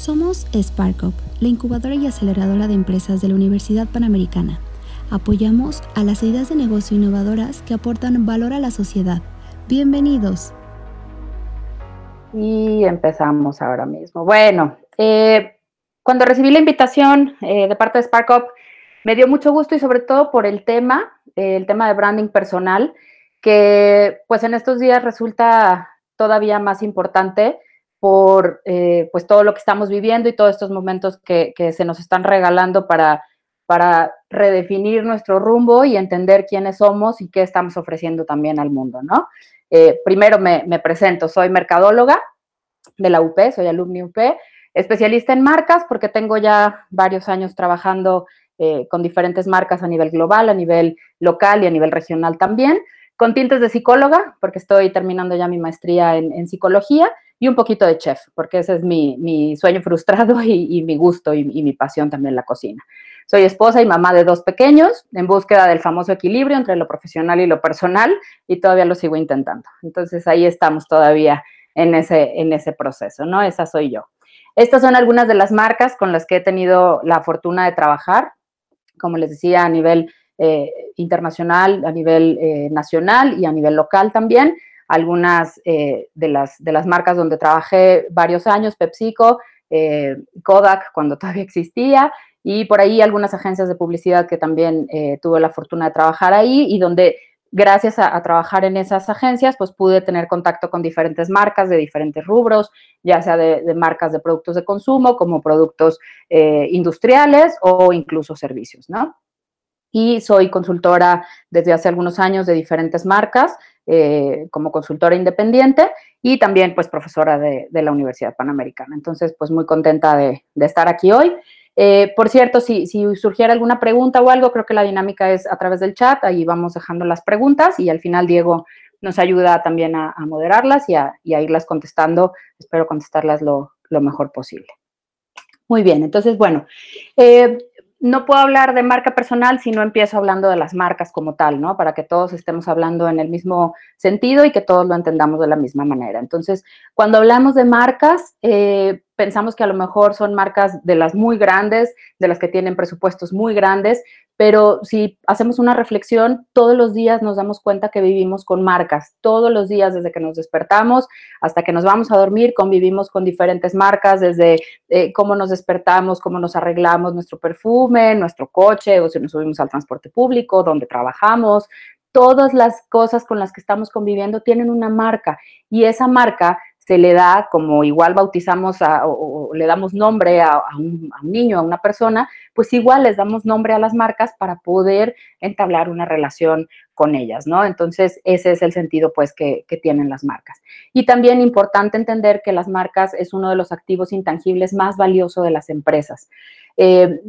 Somos SparkUp, la incubadora y aceleradora de empresas de la Universidad Panamericana. Apoyamos a las ideas de negocio innovadoras que aportan valor a la sociedad. Bienvenidos. Y empezamos ahora mismo. Bueno, eh, cuando recibí la invitación eh, de parte de SparkUp, me dio mucho gusto y sobre todo por el tema, eh, el tema de branding personal, que pues en estos días resulta todavía más importante por eh, pues todo lo que estamos viviendo y todos estos momentos que, se nos están regalando para, para redefinir nuestro rumbo y entender quiénes somos y qué estamos ofreciendo también al mundo, ¿no? Eh, primero me, presento, soy mercadóloga de la UP, soy alumni UP, especialista en marcas porque tengo ya varios años trabajando eh, con diferentes marcas a nivel global, a nivel local y a nivel regional también con tintes de psicóloga, porque estoy terminando ya mi maestría en, psicología, y un poquito de chef, porque ese es mi, sueño frustrado y, mi gusto y, mi pasión también la cocina. Soy esposa y mamá de dos pequeños, en búsqueda del famoso equilibrio entre lo profesional y lo personal, y todavía lo sigo intentando. Entonces ahí estamos todavía en ese, en ese proceso, ¿no? Esa soy yo. Estas son algunas de las marcas con las que he tenido la fortuna de trabajar, como les decía, a nivel eh, internacional, a nivel eh, nacional y a nivel local también. Algunas eh, de, las, de las marcas donde trabajé varios años, PepsiCo, Kodak, cuando todavía existía, y por ahí algunas agencias de publicidad que también tuve la fortuna de trabajar ahí y donde gracias a, trabajar en esas agencias, pues pude tener contacto con diferentes marcas de diferentes rubros, ya sea de marcas de productos de consumo como productos industriales o incluso servicios, ¿no? Y soy consultora desde hace algunos años de diferentes marcas eh, como consultora independiente y también pues profesora de, la Universidad Panamericana. Entonces pues muy contenta de, estar aquí hoy. Eh, por cierto, si, surgiera alguna pregunta o algo, creo que la dinámica es a través del chat, ahí vamos dejando las preguntas y al final Diego nos ayuda también a, moderarlas y a, irlas contestando. Espero contestarlas lo, mejor posible. Muy bien, entonces, bueno, eh, no puedo hablar de marca personal si no empiezo hablando de las marcas como tal, ¿no? Para que todos estemos hablando en el mismo sentido y que todos lo entendamos de la misma manera. Entonces, cuando hablamos de marcas, eh, pensamos que a lo mejor son marcas de las muy grandes, de las que tienen presupuestos muy grandes, pero si hacemos una reflexión, todos los días nos damos cuenta que vivimos con marcas, todos los días desde que nos despertamos hasta que nos vamos a dormir, convivimos con diferentes marcas, desde eh, cómo nos despertamos, cómo nos arreglamos nuestro perfume, nuestro coche, o si nos subimos al transporte público, donde trabajamos, todas las cosas con las que estamos conviviendo tienen una marca y esa marca se le da, como igual bautizamos o, le damos nombre a, un, niño, a una persona, pues igual les damos nombre a las marcas para poder entablar una relación con ellas, ¿no? Entonces, ese es el sentido, pues, que, que tienen las marcas. Y también importante entender que las marcas es uno de los activos intangibles más valiosos de las empresas. Eh,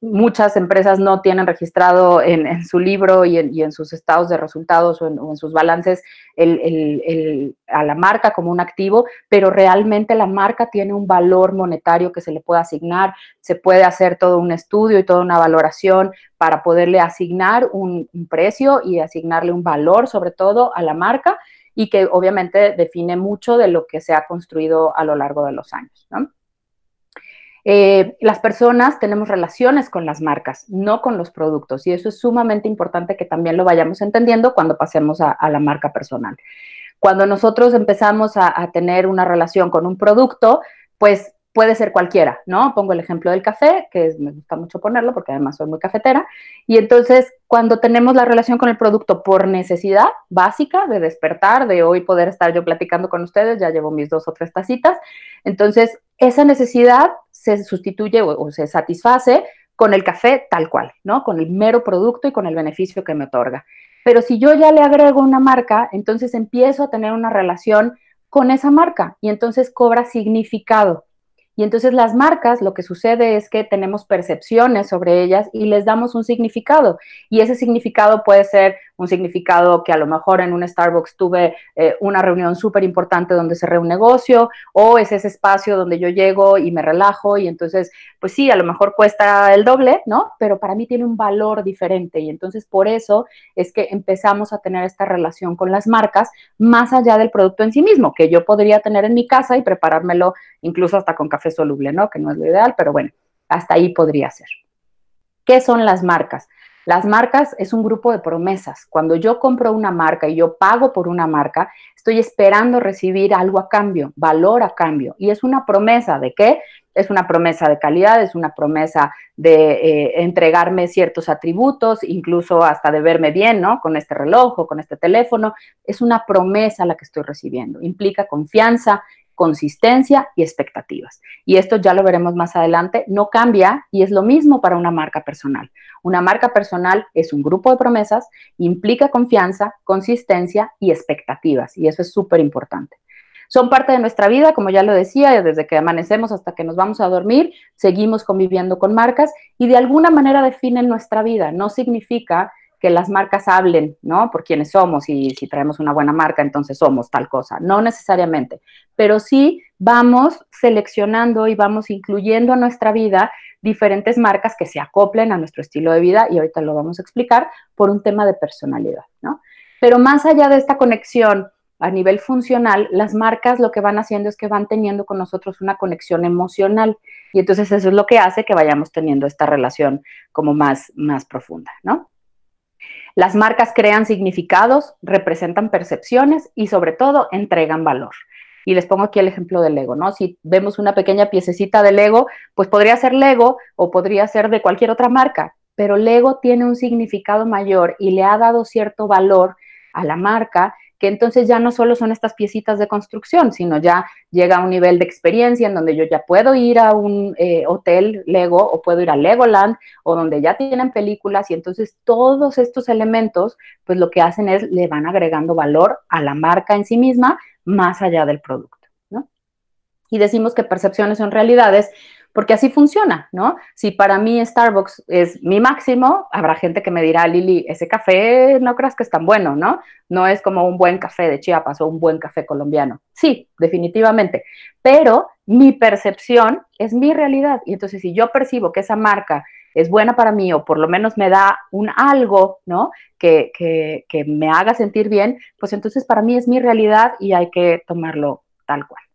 muchas empresas no tienen registrado en, su libro y en, sus estados de resultados o en, sus balances a la marca como un activo, pero realmente la marca tiene un valor monetario que se le puede asignar, se puede hacer todo un estudio y toda una valoración para poderle asignar un, precio y asignarle un valor sobre todo a la marca y que obviamente define mucho de lo que se ha construido a lo largo de los años. Eh, las personas tenemos relaciones con las marcas, no con los productos, y eso es sumamente importante que también lo vayamos entendiendo cuando pasemos a, la marca personal. Cuando nosotros empezamos a, a tener una relación con un producto, pues puede ser cualquiera, ¿no? Pongo el ejemplo del café, que me gusta mucho ponerlo porque además soy muy cafetera, y entonces cuando tenemos la relación con el producto por necesidad básica de despertar, de hoy poder estar yo platicando con ustedes, ya llevo mis dos o tres tacitas, entonces esa necesidad se sustituye o, se satisface con el café tal cual, ¿no? Con el mero producto y con el beneficio que me otorga. Pero si yo ya le agrego una marca, entonces empiezo a tener una relación con esa marca y entonces cobra significado Y entonces las marcas, lo que sucede es que tenemos percepciones sobre ellas y les damos un significado. Y ese significado puede ser un significado que a lo mejor en un Starbucks tuve eh, una reunión súper importante donde cerré un negocio, o es ese espacio donde yo llego y me relajo y entonces, pues sí, a lo mejor cuesta el doble, ¿no? Pero para mí tiene un valor diferente y entonces por eso es que empezamos a tener esta relación con las marcas más allá del producto en sí mismo, que yo podría tener en mi casa y preparármelo incluso hasta con café soluble, ¿no? Que no es lo ideal, pero bueno, hasta ahí podría ser. ¿Qué son las marcas? Las marcas es un grupo de promesas. Cuando yo compro una marca y yo pago por una marca, estoy esperando recibir algo a cambio, valor a cambio. Y es una promesa de qué? Es una promesa de calidad, es una promesa de eh, entregarme ciertos atributos, incluso hasta de verme bien, ¿no? Con este reloj o con este teléfono. Es una promesa la que estoy recibiendo. Implica confianza, consistencia y expectativas. Y esto ya lo veremos más adelante, no cambia y es lo mismo para una marca personal. Una marca personal es un grupo de promesas, implica confianza, consistencia y expectativas y eso es súper importante. Son parte de nuestra vida, como ya lo decía, desde que amanecemos hasta que nos vamos a dormir, seguimos conviviendo con marcas y de alguna manera definen nuestra vida. No significa que las marcas hablen, ¿no? Por quiénes somos y si traemos una buena marca, entonces somos tal cosa. No necesariamente, pero sí vamos seleccionando y vamos incluyendo a nuestra vida diferentes marcas que se acoplen a nuestro estilo de vida y ahorita lo vamos a explicar por un tema de personalidad, ¿no? Pero más allá de esta conexión a nivel funcional, las marcas lo que van haciendo es que van teniendo con nosotros una conexión emocional y entonces eso es lo que hace que vayamos teniendo esta relación como más, más profunda, ¿no? Las marcas crean significados, representan percepciones y sobre todo entregan valor. Y les pongo aquí el ejemplo del Lego, ¿no? Si vemos una pequeña piececita de Lego, pues podría ser Lego o podría ser de cualquier otra marca, pero Lego tiene un significado mayor y le ha dado cierto valor a la marca que entonces ya no solo son estas piecitas de construcción, sino ya llega a un nivel de experiencia en donde yo ya puedo ir a un eh, hotel Lego o puedo ir a Legoland o donde ya tienen películas y entonces todos estos elementos pues lo que hacen es le van agregando valor a la marca en sí misma más allá del producto, ¿no? Y decimos que percepciones son realidades porque así funciona, ¿no? Si para mí Starbucks es mi máximo, habrá gente que me dirá, Lili, ese café no creas que es tan bueno, ¿no? No es como un buen café de Chiapas o un buen café colombiano. Sí, definitivamente, pero mi percepción es mi realidad. Y entonces si yo percibo que esa marca es buena para mí o por lo menos me da un algo, ¿no? Que, que, que me haga sentir bien, pues entonces para mí es mi realidad y hay que tomarlo tal cual.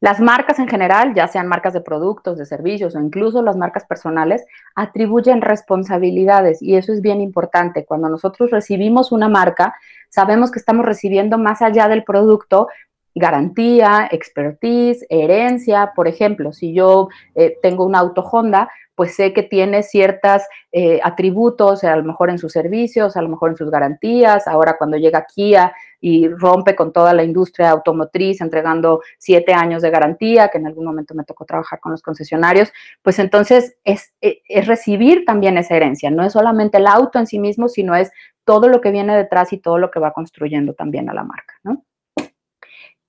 Las marcas en general, ya sean marcas de productos, de servicios o incluso las marcas personales, atribuyen responsabilidades y eso es bien importante. Cuando nosotros recibimos una marca, sabemos que estamos recibiendo más allá del producto garantía, expertise, herencia. Por ejemplo, si yo eh, tengo un auto Honda, pues sé que tiene ciertos eh, atributos, a lo mejor en sus servicios, a lo mejor en sus garantías. Ahora cuando llega Kia y rompe con toda la industria automotriz, entregando siete años de garantía, que en algún momento me tocó trabajar con los concesionarios, pues entonces es, e, es recibir también esa herencia. No es solamente el auto en sí mismo, sino es todo lo que viene detrás y todo lo que va construyendo también a la marca, ¿no?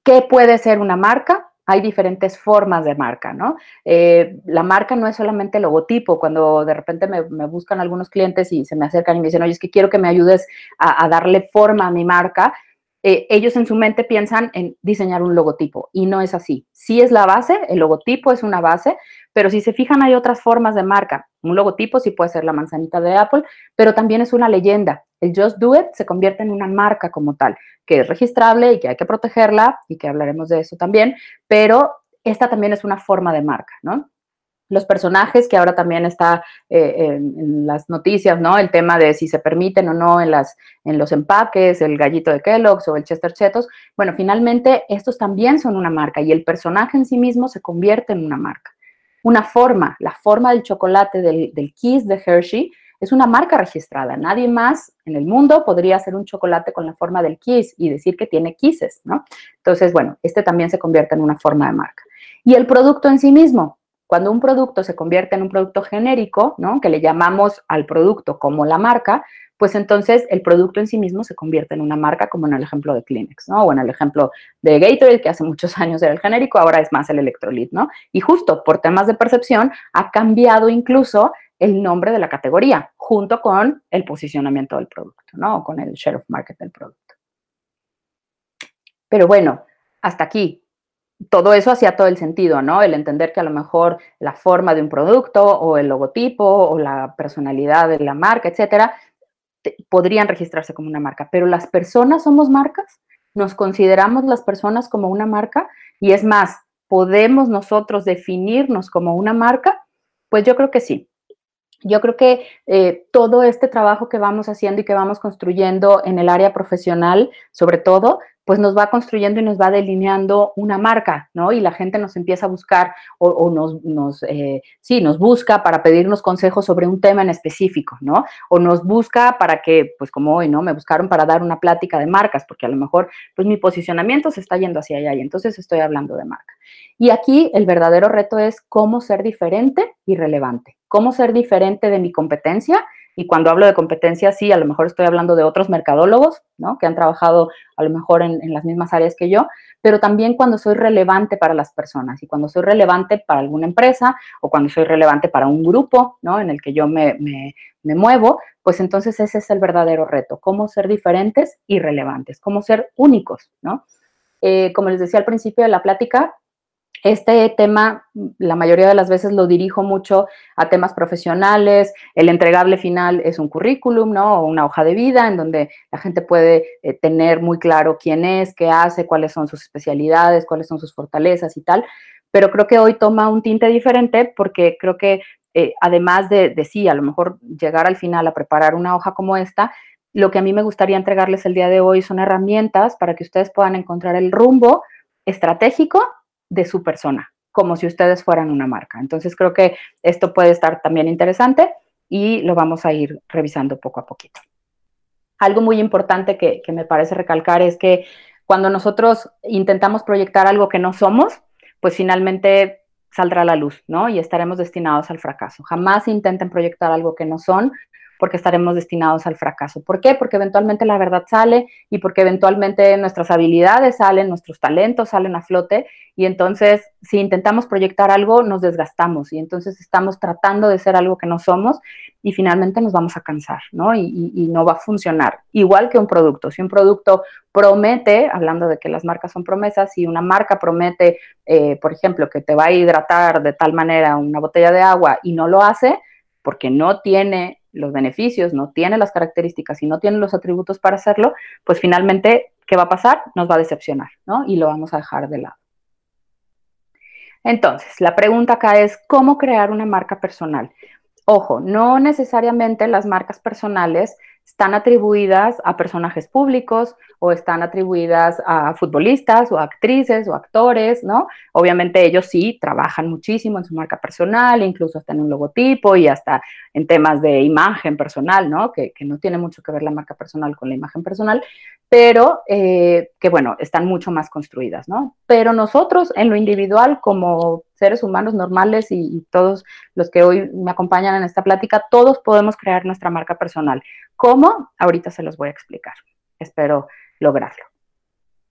¿Qué puede ser una marca? hay diferentes formas de marca, ¿no? Eh, la marca no es solamente logotipo. Cuando de repente me, buscan algunos clientes y se me acercan y me dicen, oye, es que quiero que me ayudes a darle forma a mi marca, eh, ellos en su mente piensan en diseñar un logotipo y no es así. Sí es la base, el logotipo es una base, pero si se fijan hay otras formas de marca. Un logotipo sí puede ser la manzanita de Apple, pero también es una leyenda. El Just Do It se convierte en una marca como tal, que es registrable y que hay que protegerla y que hablaremos de eso también, pero esta también es una forma de marca, ¿no? Los personajes, que ahora también está eh, en, las noticias, ¿no? El tema de si se permiten o no en, las, en los empaques, el gallito de Kellogg's o el Chester Chetos. Bueno, finalmente estos también son una marca y el personaje en sí mismo se convierte en una marca. Una forma, la forma del chocolate del, del Kiss de Hershey es una marca registrada. Nadie más en el mundo podría hacer un chocolate con la forma del Kiss y decir que tiene Kisses, ¿no? Entonces, bueno, este también se convierte en una forma de marca. Y el producto en sí mismo, Cuando un producto se convierte en un producto genérico, ¿no? Que le llamamos al producto como la marca, pues entonces el producto en sí mismo se convierte en una marca, como en el ejemplo de Kleenex, ¿no? O en el ejemplo de Gatorade, que hace muchos años era el genérico, ahora es más el Electrolit, ¿no? Y justo por temas de percepción ha cambiado incluso el nombre de la categoría, junto con el posicionamiento del producto, ¿no? O con el share of market del producto. Pero bueno, hasta aquí. Todo eso hacía todo el sentido, ¿no? El entender que a lo mejor la forma de un producto o el logotipo o la personalidad de la marca, etcétera, podrían registrarse como una marca, pero las personas somos marcas, nos consideramos las personas como una marca y es más, ¿podemos nosotros definirnos como una marca? Pues yo creo que sí. Yo creo que eh, todo este trabajo que vamos haciendo y que vamos construyendo en el área profesional, sobre todo, pues nos va construyendo y nos va delineando una marca, ¿no? Y la gente nos empieza a buscar o, nos, nos eh, sí, nos busca para pedirnos consejos sobre un tema en específico, ¿no? O nos busca para que, pues como hoy, ¿no? Me buscaron para dar una plática de marcas, porque a lo mejor, pues mi posicionamiento se está yendo hacia allá y entonces estoy hablando de marca. Y aquí el verdadero reto es cómo ser diferente y relevante, cómo ser diferente de mi competencia y cuando hablo de competencia, sí, a lo mejor estoy hablando de otros mercadólogos, ¿no? Que han trabajado a lo mejor en, las mismas áreas que yo, pero también cuando soy relevante para las personas y cuando soy relevante para alguna empresa o cuando soy relevante para un grupo, ¿no? En el que yo me, muevo, pues entonces ese es el verdadero reto, cómo ser diferentes y relevantes, cómo ser únicos, ¿no? Eh, como les decía al principio de la plática, este tema, la mayoría de las veces lo dirijo mucho a temas profesionales. El entregable final es un currículum, ¿no? O una hoja de vida en donde la gente puede eh, tener muy claro quién es, qué hace, cuáles son sus especialidades, cuáles son sus fortalezas y tal. Pero creo que hoy toma un tinte diferente porque creo que eh, además de, de sí, a lo mejor llegar al final a preparar una hoja como esta, lo que a mí me gustaría entregarles el día de hoy son herramientas para que ustedes puedan encontrar el rumbo estratégico de su persona, como si ustedes fueran una marca. Entonces creo que esto puede estar también interesante y lo vamos a ir revisando poco a poquito. Algo muy importante que, me parece recalcar es que cuando nosotros intentamos proyectar algo que no somos, pues finalmente saldrá a la luz, ¿no? Y estaremos destinados al fracaso. Jamás intenten proyectar algo que no son, porque estaremos destinados al fracaso. ¿Por qué? Porque eventualmente la verdad sale y porque eventualmente nuestras habilidades salen, nuestros talentos salen a flote y entonces si intentamos proyectar algo nos desgastamos y entonces estamos tratando de ser algo que no somos y finalmente nos vamos a cansar, ¿no? Y, no va a funcionar. Igual que un producto. Si un producto promete, hablando de que las marcas son promesas, si una marca promete, eh, por ejemplo, que te va a hidratar de tal manera una botella de agua y no lo hace, porque no tiene los beneficios, no tiene las características y no tiene los atributos para hacerlo, pues finalmente, ¿qué va a pasar? Nos va a decepcionar, ¿no? Y lo vamos a dejar de lado. Entonces, la pregunta acá es, ¿cómo crear una marca personal? Ojo, no necesariamente las marcas personales están atribuidas a personajes públicos o están atribuidas a futbolistas o actrices o actores, ¿no? Obviamente ellos sí trabajan muchísimo en su marca personal, incluso hasta en un logotipo y hasta en temas de imagen personal, ¿no? Que, no tiene mucho que ver la marca personal con la imagen personal, pero eh, que bueno, están mucho más construidas, ¿no? Pero nosotros en lo individual como seres humanos normales y, todos los que hoy me acompañan en esta plática, todos podemos crear nuestra marca personal. ¿Cómo? Ahorita se los voy a explicar. Espero lograrlo.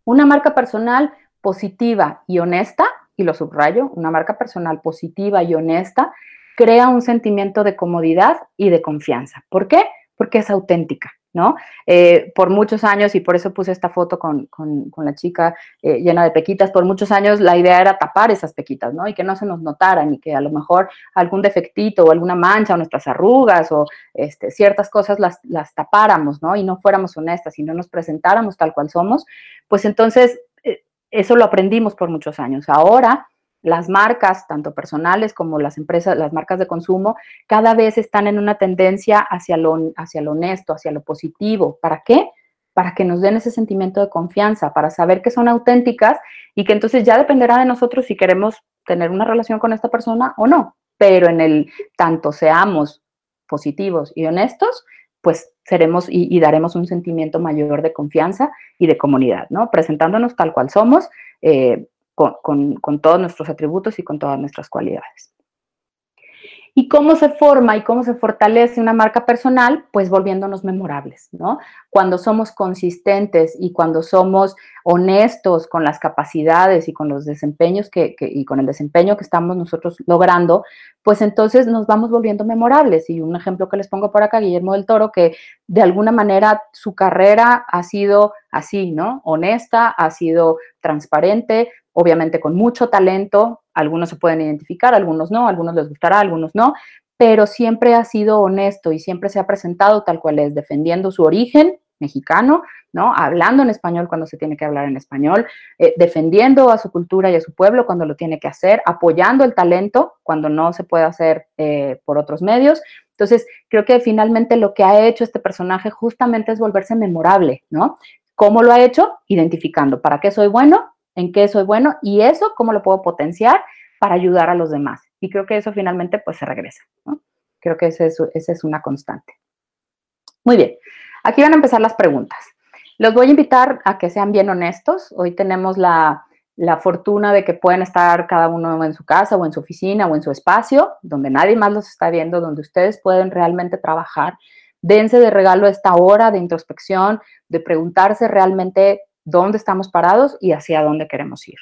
Una marca personal positiva y honesta, y lo subrayo, una marca personal positiva y honesta, crea un sentimiento de comodidad y de confianza. ¿Por qué? Porque es auténtica. ¿No? Eh, por muchos años, y por eso puse esta foto con, la chica eh, llena de pequitas, por muchos años la idea era tapar esas pequitas, ¿no? Y que no se nos notaran y que a lo mejor algún defectito o alguna mancha o nuestras arrugas o este, ciertas cosas las, las tapáramos, ¿no? Y no fuéramos honestas y no nos presentáramos tal cual somos, pues entonces eh, eso lo aprendimos por muchos años. Ahora las marcas, tanto personales como las empresas, las marcas de consumo, cada vez están en una tendencia hacia lo, hacia lo honesto, hacia lo positivo. ¿Para qué? Para que nos den ese sentimiento de confianza, para saber que son auténticas y que entonces ya dependerá de nosotros si queremos tener una relación con esta persona o no. Pero en el tanto seamos positivos y honestos, pues seremos y, daremos un sentimiento mayor de confianza y de comunidad, ¿no? Presentándonos tal cual somos, eh, con, todos nuestros atributos y con todas nuestras cualidades. ¿Y cómo se forma y cómo se fortalece una marca personal? Pues volviéndonos memorables, ¿no? Cuando somos consistentes y cuando somos honestos con las capacidades y con los desempeños que, y con el desempeño que estamos nosotros logrando, pues entonces nos vamos volviendo memorables. Y un ejemplo que les pongo por acá, Guillermo del Toro, que de alguna manera su carrera ha sido así, ¿no? Honesta, ha sido transparente, obviamente con mucho talento, algunos se pueden identificar, algunos no, algunos les gustará, algunos no, pero siempre ha sido honesto y siempre se ha presentado tal cual es, defendiendo su origen mexicano, ¿no? Hablando en español cuando se tiene que hablar en español, eh, defendiendo a su cultura y a su pueblo cuando lo tiene que hacer, apoyando el talento cuando no se puede hacer eh, por otros medios. Entonces, creo que finalmente lo que ha hecho este personaje justamente es volverse memorable, ¿no? ¿Cómo lo ha hecho? Identificando para qué soy bueno, en qué soy bueno y eso cómo lo puedo potenciar para ayudar a los demás. Y creo que eso finalmente pues se regresa. Creo que esa es, una constante. Muy bien, aquí van a empezar las preguntas. Los voy a invitar a que sean bien honestos. Hoy tenemos la, la fortuna de que pueden estar cada uno en su casa o en su oficina o en su espacio, donde nadie más los está viendo, donde ustedes pueden realmente trabajar. Dense de regalo esta hora de introspección, de preguntarse realmente dónde estamos parados y hacia dónde queremos ir.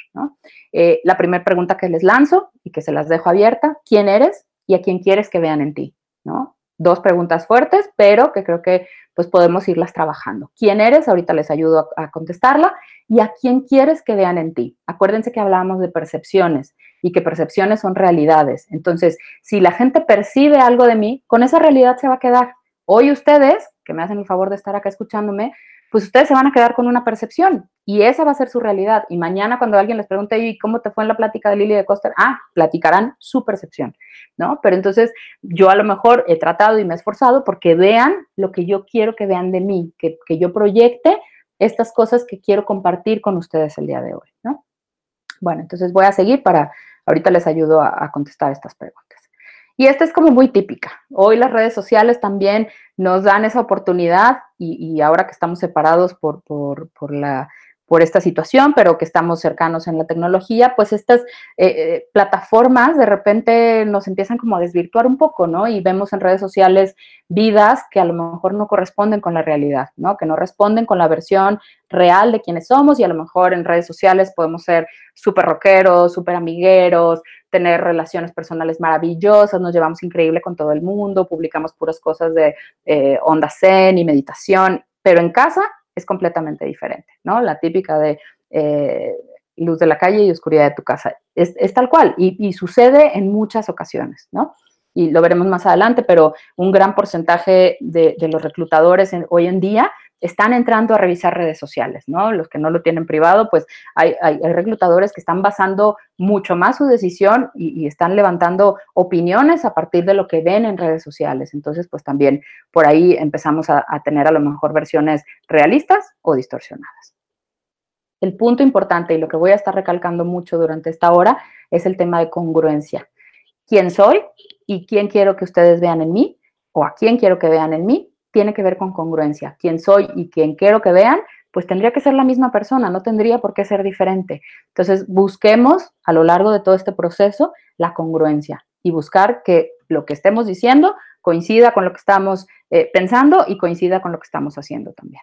Eh, la primera pregunta que les lanzo y que se las dejo abierta, ¿quién eres y a quién quieres que vean en ti? ¿no? Dos preguntas fuertes, pero que creo que pues podemos irlas trabajando. ¿Quién eres? Ahorita les ayudo a, a contestarla. ¿Y a quién quieres que vean en ti? Acuérdense que hablábamos de percepciones y que percepciones son realidades. Entonces, si la gente percibe algo de mí, con esa realidad se va a quedar. Hoy ustedes, que me hacen el favor de estar acá escuchándome, pues ustedes se van a quedar con una percepción y esa va a ser su realidad. Y mañana cuando alguien les pregunte, ¿y cómo te fue en la plática de Lili de Coster? Ah, platicarán su percepción, ¿no? Pero entonces yo a lo mejor he tratado y me he esforzado porque vean lo que yo quiero que vean de mí, que, yo proyecte estas cosas que quiero compartir con ustedes el día de hoy, ¿no? Bueno, entonces voy a seguir para, ahorita les ayudo a contestar estas preguntas. Y esta es como muy típica. Hoy las redes sociales también nos dan esa oportunidad y, ahora que estamos separados por, por, por, la, por esta situación, pero que estamos cercanos en la tecnología, pues estas eh, eh, plataformas de repente nos empiezan como a desvirtuar un poco, ¿no? Y vemos en redes sociales vidas que a lo mejor no corresponden con la realidad, ¿no? Que no responden con la versión real de quienes somos y a lo mejor en redes sociales podemos ser súper rockeros, súper amigueros, tener relaciones personales maravillosas, nos llevamos increíble con todo el mundo, publicamos puras cosas de eh, onda zen y meditación, pero en casa es completamente diferente, ¿no? La típica de eh, luz de la calle y oscuridad de tu casa. Es, tal cual y, sucede en muchas ocasiones, ¿no? Y lo veremos más adelante, pero un gran porcentaje de, los reclutadores hoy en día están entrando a revisar redes sociales, ¿no? Los que no lo tienen privado, pues hay, reclutadores que están basando mucho más su decisión y, están levantando opiniones a partir de lo que ven en redes sociales. Entonces, pues también por ahí empezamos a, a tener a lo mejor versiones realistas o distorsionadas. El punto importante y lo que voy a estar recalcando mucho durante esta hora es el tema de congruencia. ¿Quién soy y quién quiero que ustedes vean en mí? ¿O a quién quiero que vean en mí? Tiene que ver con congruencia. Quién soy y quién quiero que vean, pues tendría que ser la misma persona, no tendría por qué ser diferente. Entonces, busquemos a lo largo de todo este proceso la congruencia y buscar que lo que estemos diciendo coincida con lo que estamos eh, pensando y coincida con lo que estamos haciendo también.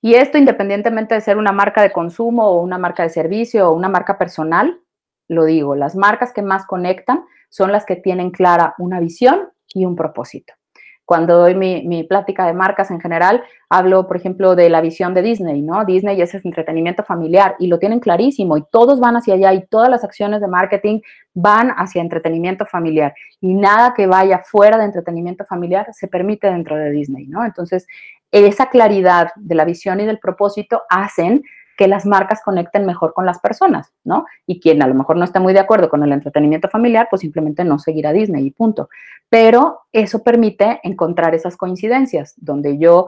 Y esto independientemente de ser una marca de consumo o una marca de servicio o una marca personal, lo digo, las marcas que más conectan son las que tienen clara una visión y un propósito. Cuando doy mi, plática de marcas en general, hablo, por ejemplo, de la visión de Disney, ¿no? Disney es entretenimiento familiar y lo tienen clarísimo y todos van hacia allá y todas las acciones de marketing van hacia entretenimiento familiar y nada que vaya fuera de entretenimiento familiar se permite dentro de Disney, ¿no? Entonces, esa claridad de la visión y del propósito hacen que las marcas conecten mejor con las personas, ¿no? Y quien a lo mejor no esté muy de acuerdo con el entretenimiento familiar, pues simplemente no seguirá Disney y punto. Pero eso permite encontrar esas coincidencias, donde yo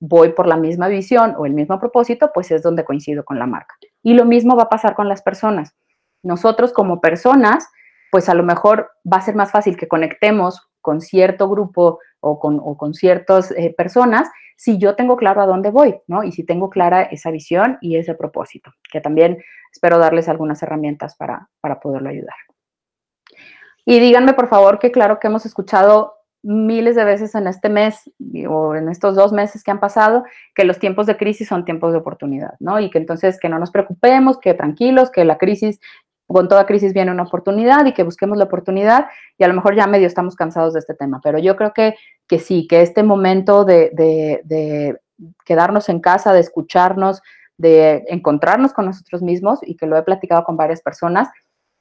voy por la misma visión o el mismo propósito, pues es donde coincido con la marca. Y lo mismo va a pasar con las personas. Nosotros como personas, pues a lo mejor va a ser más fácil que conectemos con cierto grupo o con, ciertas eh, personas si yo tengo claro a dónde voy, ¿no? Y si tengo clara esa visión y ese propósito, que también espero darles algunas herramientas para, para poderlo ayudar. Y díganme, por favor, que claro que hemos escuchado miles de veces en este mes o en estos dos meses que han pasado que los tiempos de crisis son tiempos de oportunidad, ¿no? Y que entonces que no nos preocupemos, que tranquilos, que la crisis, con toda crisis viene una oportunidad y que busquemos la oportunidad y a lo mejor ya medio estamos cansados de este tema, pero yo creo que, que sí, que este momento de, de quedarnos en casa, de escucharnos, de encontrarnos con nosotros mismos y que lo he platicado con varias personas,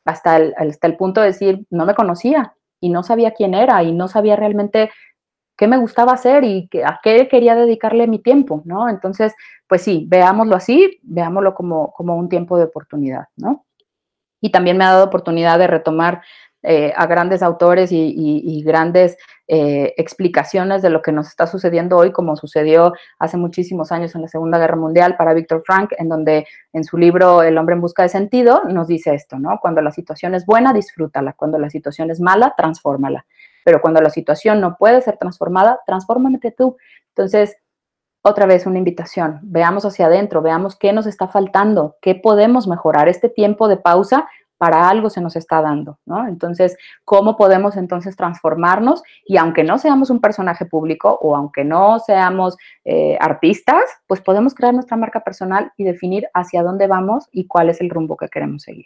hasta el, hasta el punto de decir, no me conocía y no sabía quién era y no sabía realmente qué me gustaba hacer y a qué quería dedicarle mi tiempo, ¿no? Entonces, pues sí, veámoslo así, veámoslo como, como un tiempo de oportunidad, ¿no? Y también me ha dado oportunidad de retomar eh, a grandes autores y, grandes eh, explicaciones de lo que nos está sucediendo hoy, como sucedió hace muchísimos años en la Segunda Guerra Mundial para Víctor Frank, en donde en su libro El hombre en busca de sentido nos dice esto, ¿no? Cuando la situación es buena, disfrútala. Cuando la situación es mala, transfórmala. Pero cuando la situación no puede ser transformada, transfórmate tú. Entonces, otra vez una invitación, veamos hacia adentro, veamos qué nos está faltando, qué podemos mejorar. Este tiempo de pausa para algo se nos está dando, ¿no? Entonces, ¿cómo podemos entonces transformarnos? Y aunque no seamos un personaje público o aunque no seamos eh, artistas, pues podemos crear nuestra marca personal y definir hacia dónde vamos y cuál es el rumbo que queremos seguir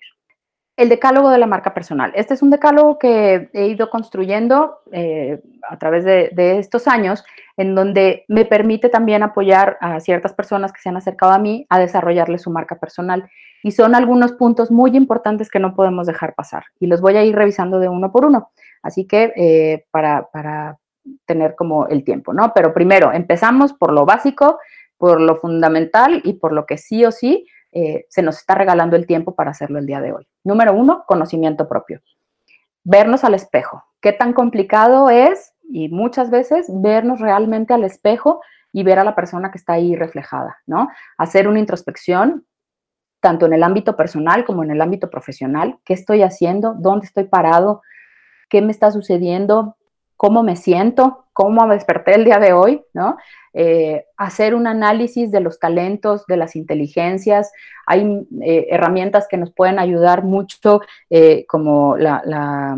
el decálogo de la marca personal. Este es un decálogo que he ido construyendo eh, a través de, estos años, en donde me permite también apoyar a ciertas personas que se han acercado a mí a desarrollarle su marca personal. Y son algunos puntos muy importantes que no podemos dejar pasar. Y los voy a ir revisando de uno por uno. Así que eh, para, para tener como el tiempo, ¿no? Pero primero, empezamos por lo básico, por lo fundamental y por lo que sí o sí eh, se nos está regalando el tiempo para hacerlo el día de hoy. Número uno, conocimiento propio. Vernos al espejo. ¿Qué tan complicado es? Y muchas veces vernos realmente al espejo y ver a la persona que está ahí reflejada, ¿no? Hacer una introspección, tanto en el ámbito personal como en el ámbito profesional. ¿Qué estoy haciendo? ¿Dónde estoy parado? ¿Qué me está sucediendo? ¿Cómo me siento? ¿Cómo me desperté el día de hoy? ¿no? Eh, hacer un análisis de los talentos, de las inteligencias. Hay eh, herramientas que nos pueden ayudar mucho, eh, como la,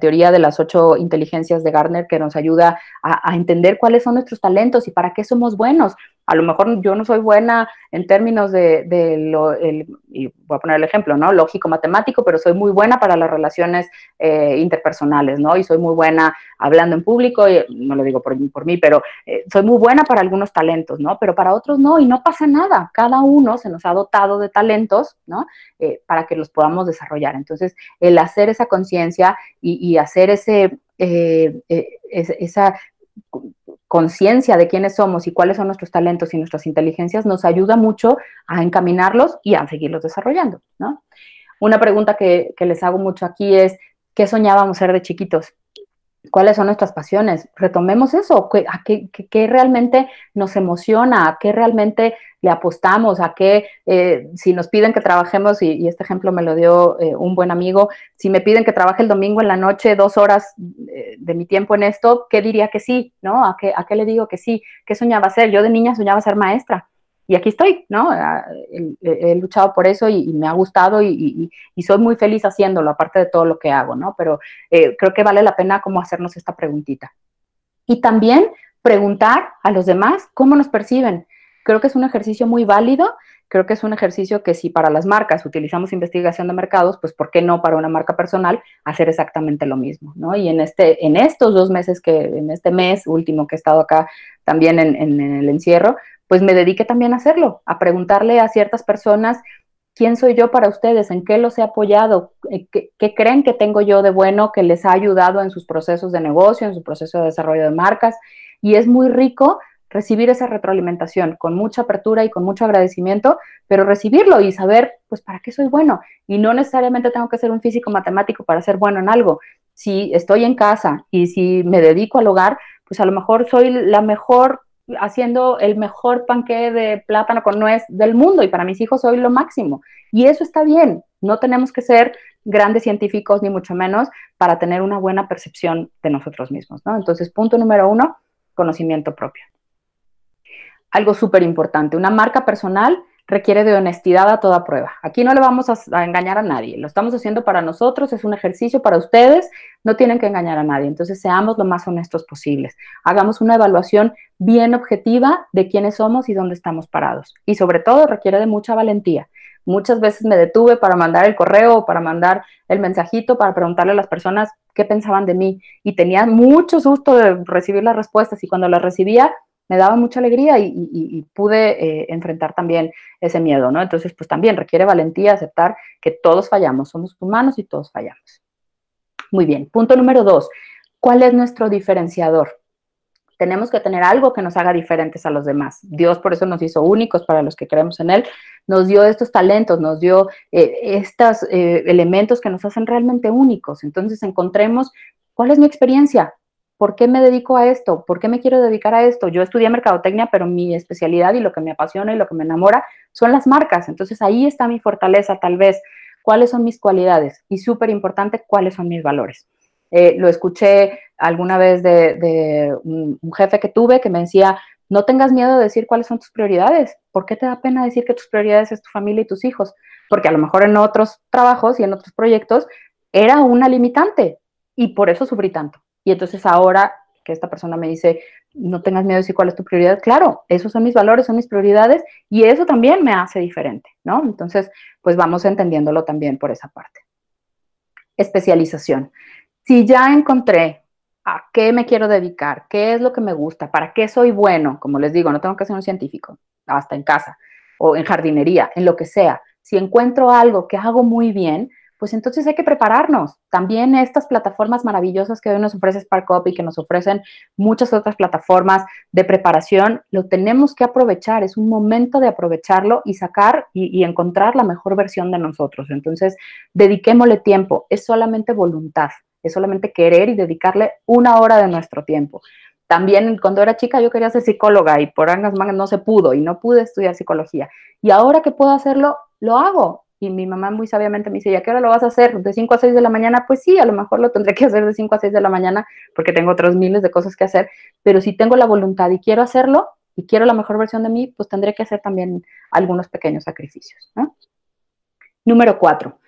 teoría de las ocho inteligencias de Gardner, que nos ayuda a entender cuáles son nuestros talentos y para qué somos buenos a lo mejor yo no soy buena en términos de, lo, y voy a poner el ejemplo, ¿no? Lógico, matemático, pero soy muy buena para las relaciones eh, interpersonales, ¿no? Y soy muy buena hablando en público, y no lo digo por, por mí, pero eh, soy muy buena para algunos talentos, ¿no? Pero para otros no, y no pasa nada. Cada uno se nos ha dotado de talentos, ¿no? Eh, para que los podamos desarrollar. Entonces, el hacer esa conciencia y, y, hacer ese, esa conciencia de quiénes somos y cuáles son nuestros talentos y nuestras inteligencias nos ayuda mucho a encaminarlos y a seguirlos desarrollando, ¿no? Una pregunta que, que les hago mucho aquí es, ¿qué soñábamos ser de chiquitos? cuáles son nuestras pasiones. Retomemos eso, a qué, realmente nos emociona, qué realmente le apostamos, a qué, eh, si nos piden que trabajemos, y, este ejemplo me lo dio eh, un buen amigo, si me piden que trabaje el domingo en la noche dos horas eh, de mi tiempo en esto, ¿qué diría que sí? ¿No? ¿A qué, ¿A qué le digo que sí? ¿Qué soñaba ser? Yo de niña soñaba ser maestra y aquí estoy, ¿no? Ah, he, luchado por eso y, me ha gustado y, soy muy feliz haciéndolo, aparte de todo lo que hago, ¿no? Pero creo que vale la pena como hacernos esta preguntita. Y también preguntar a los demás cómo nos perciben. Creo que es un ejercicio muy válido, creo que es un ejercicio que si para las marcas utilizamos investigación de mercados, pues ¿por qué no para una marca personal hacer exactamente lo mismo, ¿no? Y en, este, en estos dos meses que, en este mes último que he estado acá también en, en el encierro, pues me dediqué también a hacerlo, a preguntarle a ciertas personas quién soy yo para ustedes, en qué los he apoyado, eh, ¿Qué, creen que tengo yo de bueno que les ha ayudado en sus procesos de negocio, en su proceso de desarrollo de marcas. Y es muy rico recibir esa retroalimentación con mucha apertura y con mucho agradecimiento, pero recibirlo y saber, pues, para qué soy bueno. Y no necesariamente tengo que ser un físico matemático para ser bueno en algo. Si estoy en casa y si me dedico al hogar, pues a lo mejor soy la mejor haciendo el mejor panque de plátano con nuez del mundo y para mis hijos soy lo máximo. Y eso está bien, no tenemos que ser grandes científicos ni mucho menos para tener una buena percepción de nosotros mismos, ¿no? Entonces, punto número uno, conocimiento propio. Algo súper importante, una marca personal requiere de honestidad a toda prueba. Aquí no le vamos a, engañar a nadie, lo estamos haciendo para nosotros, es un ejercicio para ustedes, no tienen que engañar a nadie. Entonces, seamos lo más honestos posibles. Hagamos una evaluación bien objetiva de quiénes somos y dónde estamos parados. Y sobre todo, requiere de mucha valentía. Muchas veces me detuve para mandar el correo o para mandar el mensajito para preguntarle a las personas qué pensaban de mí y tenía mucho susto de recibir las respuestas y cuando las recibía me daba mucha alegría y, pude eh, enfrentar también ese miedo, ¿no? Entonces, pues también requiere valentía aceptar que todos fallamos, somos humanos y todos fallamos. Muy bien, punto número dos, ¿cuál es nuestro diferenciador? Tenemos que tener algo que nos haga diferentes a los demás. Dios por eso nos hizo únicos para los que creemos en Él, nos dio estos talentos, nos dio eh, estos eh, elementos que nos hacen realmente únicos. Entonces encontremos cuál es mi experiencia, ¿Por qué me dedico a esto? ¿Por qué me quiero dedicar a esto? Yo estudié mercadotecnia, pero mi especialidad y lo que me apasiona y lo que me enamora son las marcas. Entonces ahí está mi fortaleza tal vez. ¿Cuáles son mis cualidades? Y súper importante, ¿cuáles son mis valores? Eh, lo escuché alguna vez de, un, jefe que tuve que me decía, no tengas miedo de decir cuáles son tus prioridades. ¿Por qué te da pena decir que tus prioridades es tu familia y tus hijos? Porque a lo mejor en otros trabajos y en otros proyectos era una limitante y por eso sufrí tanto. Y entonces ahora que esta persona me dice, no tengas miedo de decir cuál es tu prioridad, claro, esos son mis valores, son mis prioridades y eso también me hace diferente, ¿no? Entonces, pues vamos entendiéndolo también por esa parte. Especialización. Si ya encontré a qué me quiero dedicar, qué es lo que me gusta, para qué soy bueno, como les digo, no tengo que ser un científico, hasta en casa o en jardinería, en lo que sea. Si encuentro algo que hago muy bien, pues entonces hay que prepararnos. También estas plataformas maravillosas que hoy nos ofrece SparkUp y que nos ofrecen muchas otras plataformas de preparación, lo tenemos que aprovechar. Es un momento de aprovecharlo y sacar y, encontrar la mejor versión de nosotros. Entonces, dediquémosle tiempo. Es solamente voluntad, es solamente querer y dedicarle una hora de nuestro tiempo. También cuando era chica yo quería ser psicóloga y por angas mangas no se pudo y no pude estudiar psicología. Y ahora que puedo hacerlo, lo hago y mi mamá muy sabiamente me dice, ¿y a qué hora lo vas a hacer? ¿De 5 a 6 de la mañana? Pues sí, a lo mejor lo tendré que hacer de 5 a 6 de la mañana porque tengo otros miles de cosas que hacer, pero si tengo la voluntad y quiero hacerlo y quiero la mejor versión de mí, pues tendré que hacer también algunos pequeños sacrificios. Número 4,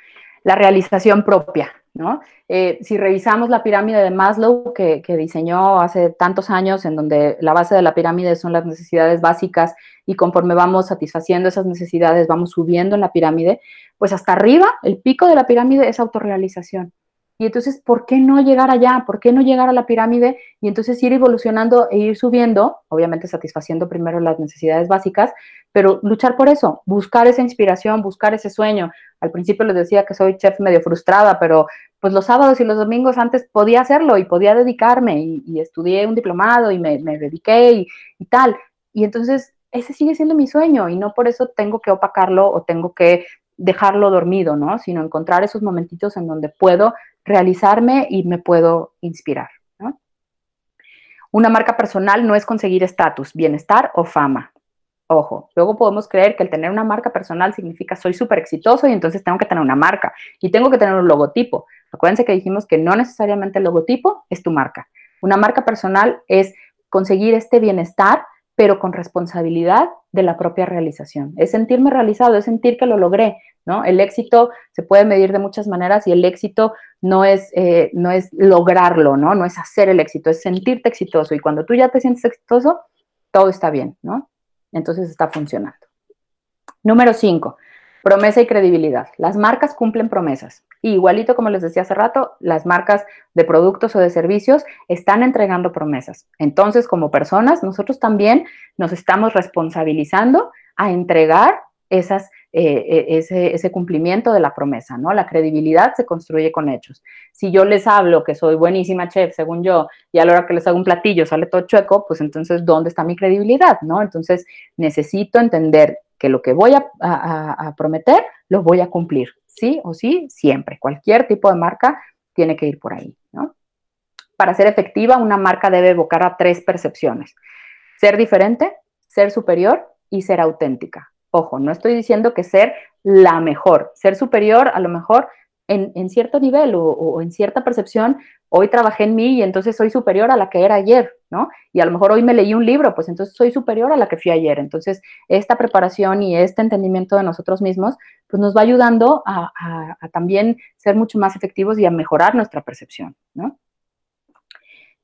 la realización propia. ¿no? Eh, si revisamos la pirámide de Maslow que, que, diseñó hace tantos años, en donde la base de la pirámide son las necesidades básicas y conforme vamos satisfaciendo esas necesidades, vamos subiendo en la pirámide, pues hasta arriba, el pico de la pirámide es autorrealización. Y entonces, ¿por qué no llegar allá? ¿Por qué no llegar a la pirámide y entonces ir evolucionando e ir subiendo, obviamente satisfaciendo primero las necesidades básicas, pero luchar por eso, buscar esa inspiración, buscar ese sueño. Al principio les decía que soy chef medio frustrada, pero pues los sábados y los domingos antes podía hacerlo y podía dedicarme y, estudié un diplomado y me, dediqué y, y tal. Y entonces ese sigue siendo mi sueño y no por eso tengo que opacarlo o tengo que dejarlo dormido, ¿no? Sino encontrar esos momentitos en donde puedo realizarme y me puedo inspirar. Una marca personal no es conseguir estatus, bienestar o fama. Ojo, luego podemos creer que el tener una marca personal significa soy súper exitoso y entonces tengo que tener una marca y tengo que tener un logotipo. Acuérdense que dijimos que no necesariamente el logotipo es tu marca. Una marca personal es conseguir este bienestar pero con responsabilidad de la propia realización. Es sentirme realizado, es sentir que lo logré, ¿no? El éxito se puede medir de muchas maneras y el éxito no es, eh, no es lograrlo, ¿no? No es hacer el éxito, es sentirte exitoso. Y cuando tú ya te sientes exitoso, todo está bien, ¿no? Entonces está funcionando. Número cinco, Promesa y credibilidad. Las marcas cumplen promesas. igualito como les decía hace rato, las marcas de productos o de servicios están entregando promesas. Entonces, como personas, nosotros también nos estamos responsabilizando a entregar esas, eh, eh, ese, ese, cumplimiento de la promesa, ¿no? La credibilidad se construye con hechos. Si yo les hablo que soy buenísima chef, según yo, y a la hora que les hago un platillo sale todo chueco, pues entonces, ¿dónde está mi credibilidad, no? Entonces, necesito entender que lo que voy a, prometer lo voy a cumplir, sí o sí, siempre. Cualquier tipo de marca tiene que ir por ahí, ¿no? Para ser efectiva, una marca debe evocar a tres percepciones. Ser diferente, ser superior y ser auténtica. Ojo, no estoy diciendo que ser la mejor. Ser superior, a lo mejor, en, cierto nivel o, en cierta percepción, hoy trabajé en mí y entonces soy superior a la que era ayer, ¿no? Y a lo mejor hoy me leí un libro, pues entonces soy superior a la que fui ayer. Entonces, esta preparación y este entendimiento de nosotros mismos, pues nos va ayudando a, también ser mucho más efectivos y a mejorar nuestra percepción, ¿no?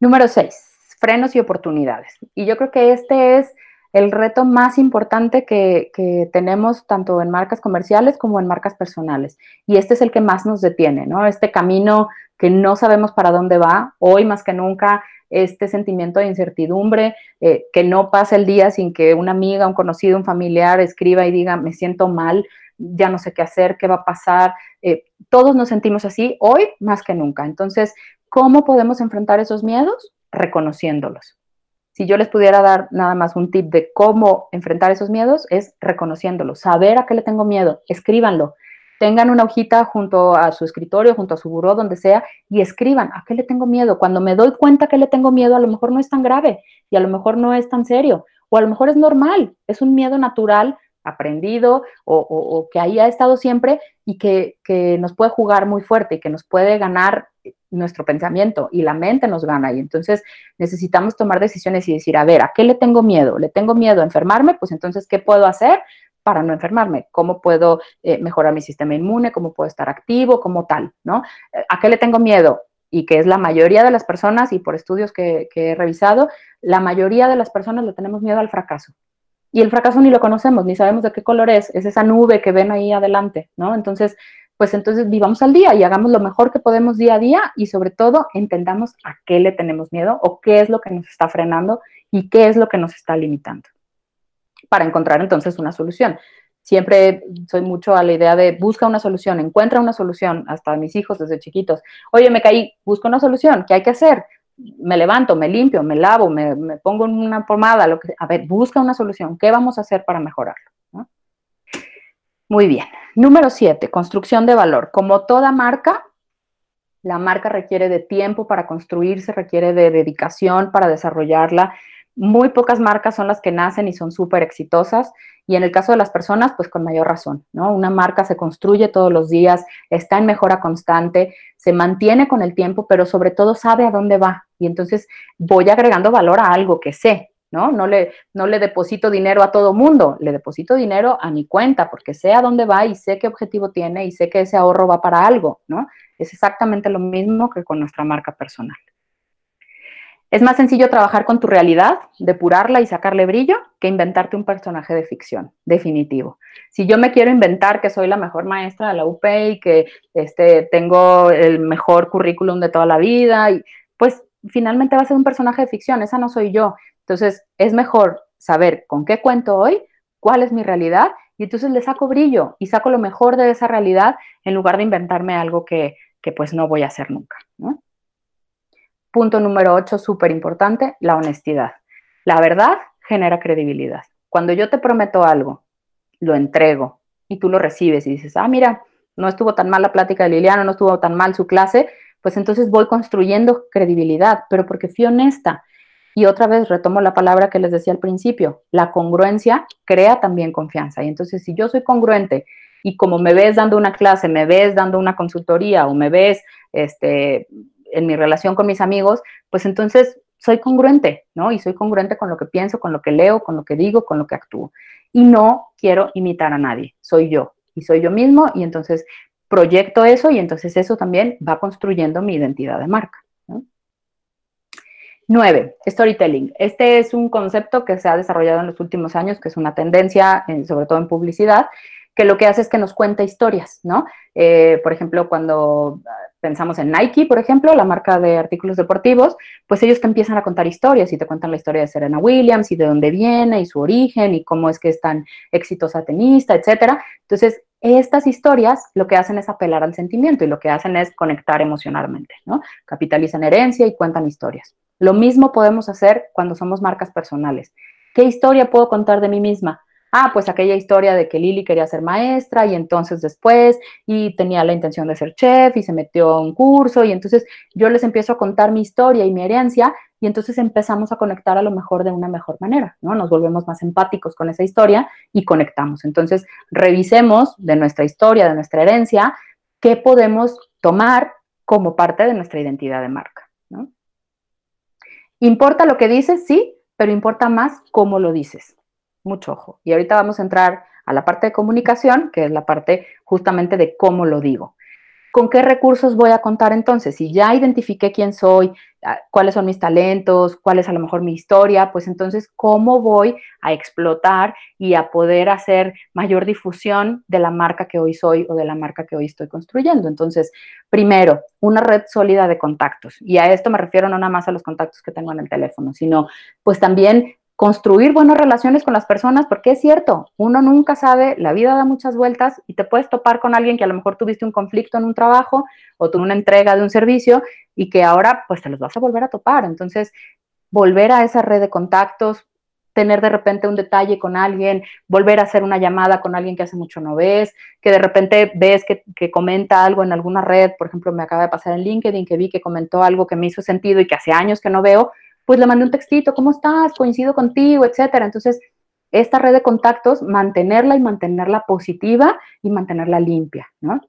Número seis, frenos y oportunidades. Y yo creo que este es el reto más importante que, tenemos tanto en marcas comerciales como en marcas personales. Y este es el que más nos detiene, ¿no? Este camino que no sabemos para dónde va, hoy más que nunca, este sentimiento de incertidumbre, eh, que no pasa el día sin que una amiga, un conocido, un familiar escriba y diga, me siento mal, ya no sé qué hacer, qué va a pasar. Eh, todos nos sentimos así hoy más que nunca. Entonces, ¿cómo podemos enfrentar esos miedos? Reconociéndolos. Si yo les pudiera dar nada más un tip de cómo enfrentar esos miedos, es reconociéndolos, saber a qué le tengo miedo, escríbanlo tengan una hojita junto a su escritorio, junto a su buró, donde sea, y escriban, ¿a qué le tengo miedo? Cuando me doy cuenta que le tengo miedo, a lo mejor no es tan grave y a lo mejor no es tan serio, o a lo mejor es normal, es un miedo natural, aprendido o, que ahí ha estado siempre y que, que, nos puede jugar muy fuerte y que nos puede ganar nuestro pensamiento y la mente nos gana. Y entonces necesitamos tomar decisiones y decir, a ver, ¿a qué le tengo miedo? ¿Le tengo miedo a enfermarme? Pues entonces, ¿qué puedo hacer? para no enfermarme, cómo puedo eh, mejorar mi sistema inmune, cómo puedo estar activo, como tal, ¿no? Eh, ¿A qué le tengo miedo? Y que es la mayoría de las personas, y por estudios que, he revisado, la mayoría de las personas le tenemos miedo al fracaso. Y el fracaso ni lo conocemos, ni sabemos de qué color es, es esa nube que ven ahí adelante, ¿no? Entonces, pues entonces vivamos al día y hagamos lo mejor que podemos día a día y sobre todo entendamos a qué le tenemos miedo o qué es lo que nos está frenando y qué es lo que nos está limitando para encontrar entonces una solución. Siempre soy mucho a la idea de busca una solución, encuentra una solución, hasta mis hijos desde chiquitos. Oye, me caí, busca una solución, ¿qué hay que hacer? Me levanto, me limpio, me lavo, me, pongo una pomada, lo que A ver, busca una solución, ¿qué vamos a hacer para mejorarlo? Muy bien. Número siete, construcción de valor. Como toda marca, la marca requiere de tiempo para construirse, requiere de dedicación para desarrollarla muy pocas marcas son las que nacen y son súper exitosas. Y en el caso de las personas, pues con mayor razón, ¿no? Una marca se construye todos los días, está en mejora constante, se mantiene con el tiempo, pero sobre todo sabe a dónde va. Y entonces voy agregando valor a algo que sé, ¿no? Le, no le deposito dinero a todo mundo, le deposito dinero a mi cuenta porque sé a dónde va y sé qué objetivo tiene y sé que ese ahorro va para algo, ¿no? Es exactamente lo mismo que con nuestra marca personal. Es más sencillo trabajar con tu realidad, depurarla y sacarle brillo, que inventarte un personaje de ficción, definitivo. Si yo me quiero inventar que soy la mejor maestra de la UP y que este, tengo el mejor currículum de toda la vida, y, pues finalmente va a ser un personaje de ficción, esa no soy yo. Entonces es mejor saber con qué cuento hoy, cuál es mi realidad, y entonces le saco brillo y saco lo mejor de esa realidad en lugar de inventarme algo que, que pues no voy a hacer nunca. Punto número 8, súper importante, la honestidad. La verdad genera credibilidad. Cuando yo te prometo algo, lo entrego y tú lo recibes y dices, ah, mira, no estuvo tan mal la plática de Liliana, no estuvo tan mal su clase, pues entonces voy construyendo credibilidad, pero porque fui honesta. Y otra vez retomo la palabra que les decía al principio, la congruencia crea también confianza. Y entonces si yo soy congruente y como me ves dando una clase, me ves dando una consultoría o me ves este, en mi relación con mis amigos, pues entonces soy congruente, ¿no? Y soy congruente con lo que pienso, con lo que leo, con lo que digo, con lo que actúo. Y no quiero imitar a nadie, soy yo y soy yo mismo y entonces proyecto eso y entonces eso también va construyendo mi identidad de marca. Nueve, storytelling. Este es un concepto que se ha desarrollado en los últimos años, que es una tendencia, sobre todo en publicidad, que lo que hace es que nos cuenta historias, ¿no? Eh, por ejemplo, cuando ah, pensamos en Nike, por ejemplo, la marca de artículos deportivos, pues ellos te empiezan a contar historias y te cuentan la historia de Serena Williams y de dónde viene y su origen y cómo es que es tan exitosa tenista, etcétera. Entonces, estas historias lo que hacen es apelar al sentimiento y lo que hacen es conectar emocionalmente, ¿no? Capitalizan herencia y cuentan historias. Lo mismo podemos hacer cuando somos marcas personales. ¿Qué historia puedo contar de mí misma? ah, pues aquella historia de que Lili quería ser maestra y entonces después y tenía la intención de ser chef y se metió a un curso y entonces yo les empiezo a contar mi historia y mi herencia y entonces empezamos a conectar a lo mejor de una mejor manera, ¿no? Nos volvemos más empáticos con esa historia y conectamos. Entonces, revisemos de nuestra historia, de nuestra herencia, qué podemos tomar como parte de nuestra identidad de marca. ¿no? ¿Importa lo que dices? Sí, pero importa más cómo lo dices. Mucho ojo. Y ahorita vamos a entrar a la parte de comunicación, que es la parte justamente de cómo lo digo. ¿Con qué recursos voy a contar entonces? Si ya identifiqué quién soy, ah, cuáles son mis talentos, cuál es a lo mejor mi historia, pues entonces, ¿cómo voy a explotar y a poder hacer mayor difusión de la marca que hoy soy o de la marca que hoy estoy construyendo? Entonces, primero, una red sólida de contactos. Y a esto me refiero no nada más a los contactos que tengo en el teléfono, sino pues también construir buenas relaciones con las personas, porque es cierto, uno nunca sabe, la vida da muchas vueltas y te puedes topar con alguien que a lo mejor tuviste un conflicto en un trabajo o tuvo una entrega de un servicio y que ahora pues te los vas a volver a topar. Entonces, volver a esa red de contactos, tener de repente un detalle con alguien, volver a hacer una llamada con alguien que hace mucho no ves, que de repente ves que, que, comenta algo en alguna red, por ejemplo, me acaba de pasar en LinkedIn que vi que comentó algo que me hizo sentido y que hace años que no veo, pues le mandé un textito, ¿cómo estás? Coincido contigo, etcétera. Entonces, esta red de contactos, mantenerla y mantenerla positiva y mantenerla limpia, ¿no?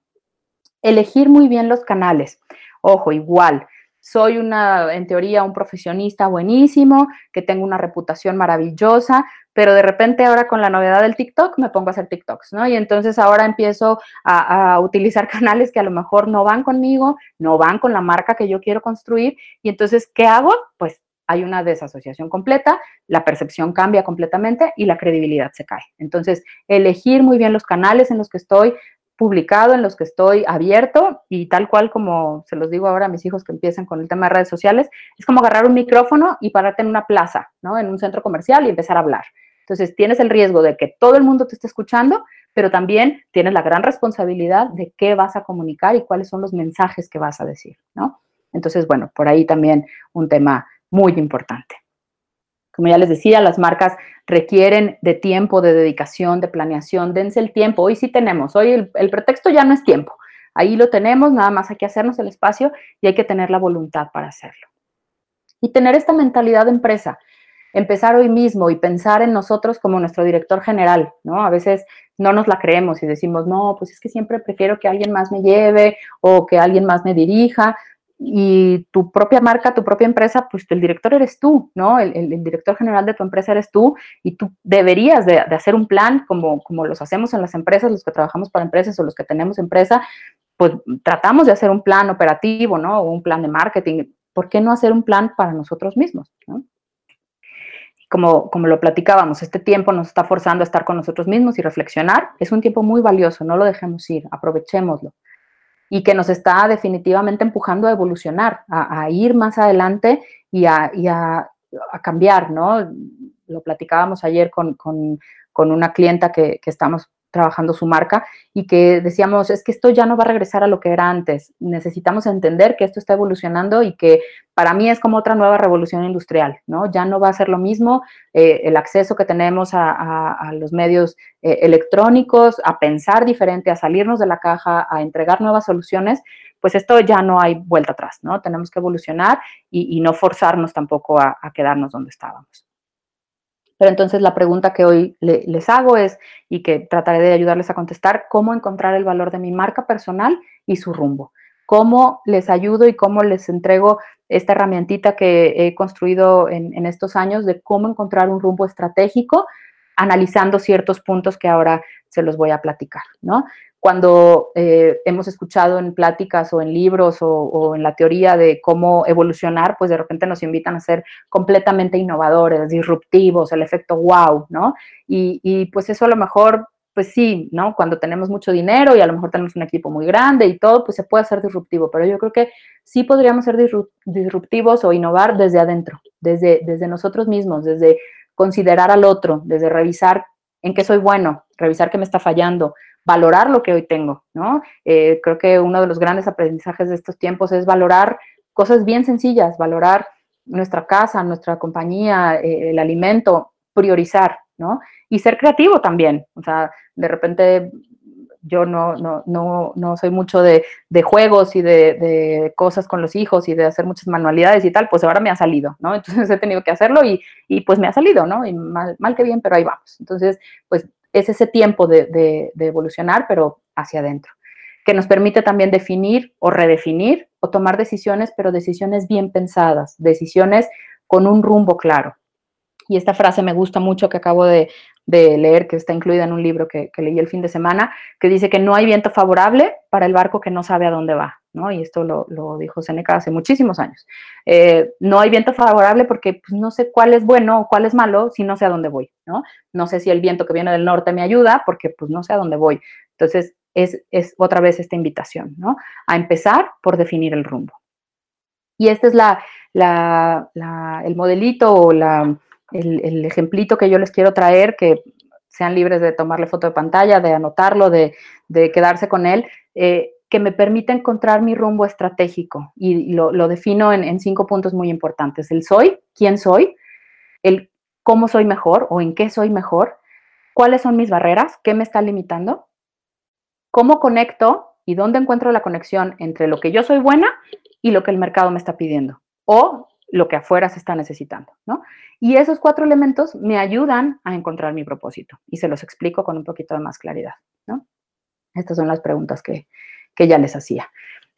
Elegir muy bien los canales. Ojo, igual, soy una, en teoría, un profesionista buenísimo, que tengo una reputación maravillosa, pero de repente ahora con la novedad del TikTok me pongo a hacer TikToks, ¿no? Y entonces ahora empiezo a, utilizar canales que a lo mejor no van conmigo, no van con la marca que yo quiero construir. Y entonces, ¿qué hago? Pues hay una desasociación completa, la percepción cambia completamente y la credibilidad se cae. Entonces, elegir muy bien los canales en los que estoy publicado, en los que estoy abierto y tal cual como se los digo ahora a mis hijos que empiezan con el tema de redes sociales, es como agarrar un micrófono y pararte en una plaza, ¿no? En un centro comercial y empezar a hablar. Entonces, tienes el riesgo de que todo el mundo te esté escuchando, pero también tienes la gran responsabilidad de qué vas a comunicar y cuáles son los mensajes que vas a decir, ¿no? Entonces, bueno, por ahí también un tema muy importante. Como ya les decía, las marcas requieren de tiempo, de dedicación, de planeación. Dense el tiempo. Hoy sí tenemos. Hoy el, el, pretexto ya no es tiempo. Ahí lo tenemos, nada más hay que hacernos el espacio y hay que tener la voluntad para hacerlo. Y tener esta mentalidad de empresa. Empezar hoy mismo y pensar en nosotros como nuestro director general, ¿no? A veces no nos la creemos y decimos, no, pues es que siempre prefiero que alguien más me lleve o que alguien más me dirija y tu propia marca, tu propia empresa, pues el director eres tú, ¿no? El, director general de tu empresa eres tú y tú deberías de, hacer un plan como, como los hacemos en las empresas, los que trabajamos para empresas o los que tenemos empresa, pues tratamos de hacer un plan operativo, ¿no? O un plan de marketing. ¿Por qué no hacer un plan para nosotros mismos? Como, como lo platicábamos, este tiempo nos está forzando a estar con nosotros mismos y reflexionar. Es un tiempo muy valioso, no lo dejemos ir, aprovechémoslo y que nos está definitivamente empujando a evolucionar, a, ir más adelante y a, cambiar, ¿no? Lo platicábamos ayer con, con, con una clienta que, que, estamos trabajando su marca y que decíamos, es que esto ya no va a regresar a lo que era antes, necesitamos entender que esto está evolucionando y que para mí es como otra nueva revolución industrial, ¿no? Ya no va a ser lo mismo eh, el acceso que tenemos a, los medios eh, electrónicos, a pensar diferente, a salirnos de la caja, a entregar nuevas soluciones, pues esto ya no hay vuelta atrás, ¿no? Tenemos que evolucionar y, no forzarnos tampoco a quedarnos donde estábamos. Pero entonces la pregunta que hoy le, les hago es, y que trataré de ayudarles a contestar, ¿cómo encontrar el valor de mi marca personal y su rumbo? ¿Cómo les ayudo y cómo les entrego esta herramientita que he construido en, en estos años de cómo encontrar un rumbo estratégico, analizando ciertos puntos que ahora se los voy a platicar, ¿no? Cuando eh, hemos escuchado en pláticas o en libros o, en la teoría de cómo evolucionar, pues de repente nos invitan a ser completamente innovadores, disruptivos, el efecto wow, ¿no? Y, y, pues eso a lo mejor, pues sí, ¿no? Cuando tenemos mucho dinero y a lo mejor tenemos un equipo muy grande y todo, pues se puede hacer disruptivo, pero yo creo que sí podríamos ser disruptivos o innovar desde adentro, desde, desde nosotros mismos, desde considerar al otro, desde revisar en qué soy bueno, revisar qué me está fallando, valorar lo que hoy tengo, ¿no? Eh, creo que uno de los grandes aprendizajes de estos tiempos es valorar cosas bien sencillas, valorar nuestra casa, nuestra compañía, eh, el alimento, priorizar, ¿no? Y ser creativo también, o sea, de repente yo no, no, no, no soy mucho de, de juegos y de, de, cosas con los hijos y de hacer muchas manualidades y tal, pues ahora me ha salido, ¿no? Entonces he tenido que hacerlo y, y pues me ha salido, ¿no? Y mal, mal que bien, pero ahí vamos. Entonces, pues es ese tiempo de, de, de, evolucionar, pero hacia adentro, que nos permite también definir o redefinir o tomar decisiones, pero decisiones bien pensadas, decisiones con un rumbo claro. Y esta frase me gusta mucho que acabo de, leer, que está incluida en un libro que, leí el fin de semana, que dice que no hay viento favorable para el barco que no sabe a dónde va, ¿no? Y esto lo, dijo Seneca hace muchísimos años. Eh, no hay viento favorable porque pues, no sé cuál es bueno o cuál es malo si no sé a dónde voy, ¿no? Sé si el viento que viene del norte me ayuda porque pues no sé a dónde voy. Entonces, es, otra vez esta invitación. A empezar por definir el rumbo. Y este es el modelito o el, ejemplito que yo les quiero traer, que sean libres de tomarle foto de pantalla, de anotarlo, de, quedarse con él, eh, que me permita encontrar mi rumbo estratégico. Y lo, defino en, cinco puntos muy importantes. El soy, quién soy, el cómo soy mejor o en qué soy mejor, cuáles son mis barreras, qué me está limitando, cómo conecto y dónde encuentro la conexión entre lo que yo soy buena y lo que el mercado me está pidiendo o lo que afuera se está necesitando, ¿no? Y esos cuatro elementos me ayudan a encontrar mi propósito y se los explico con un poquito de más claridad, ¿no? Estas son las preguntas que, que ya les hacía.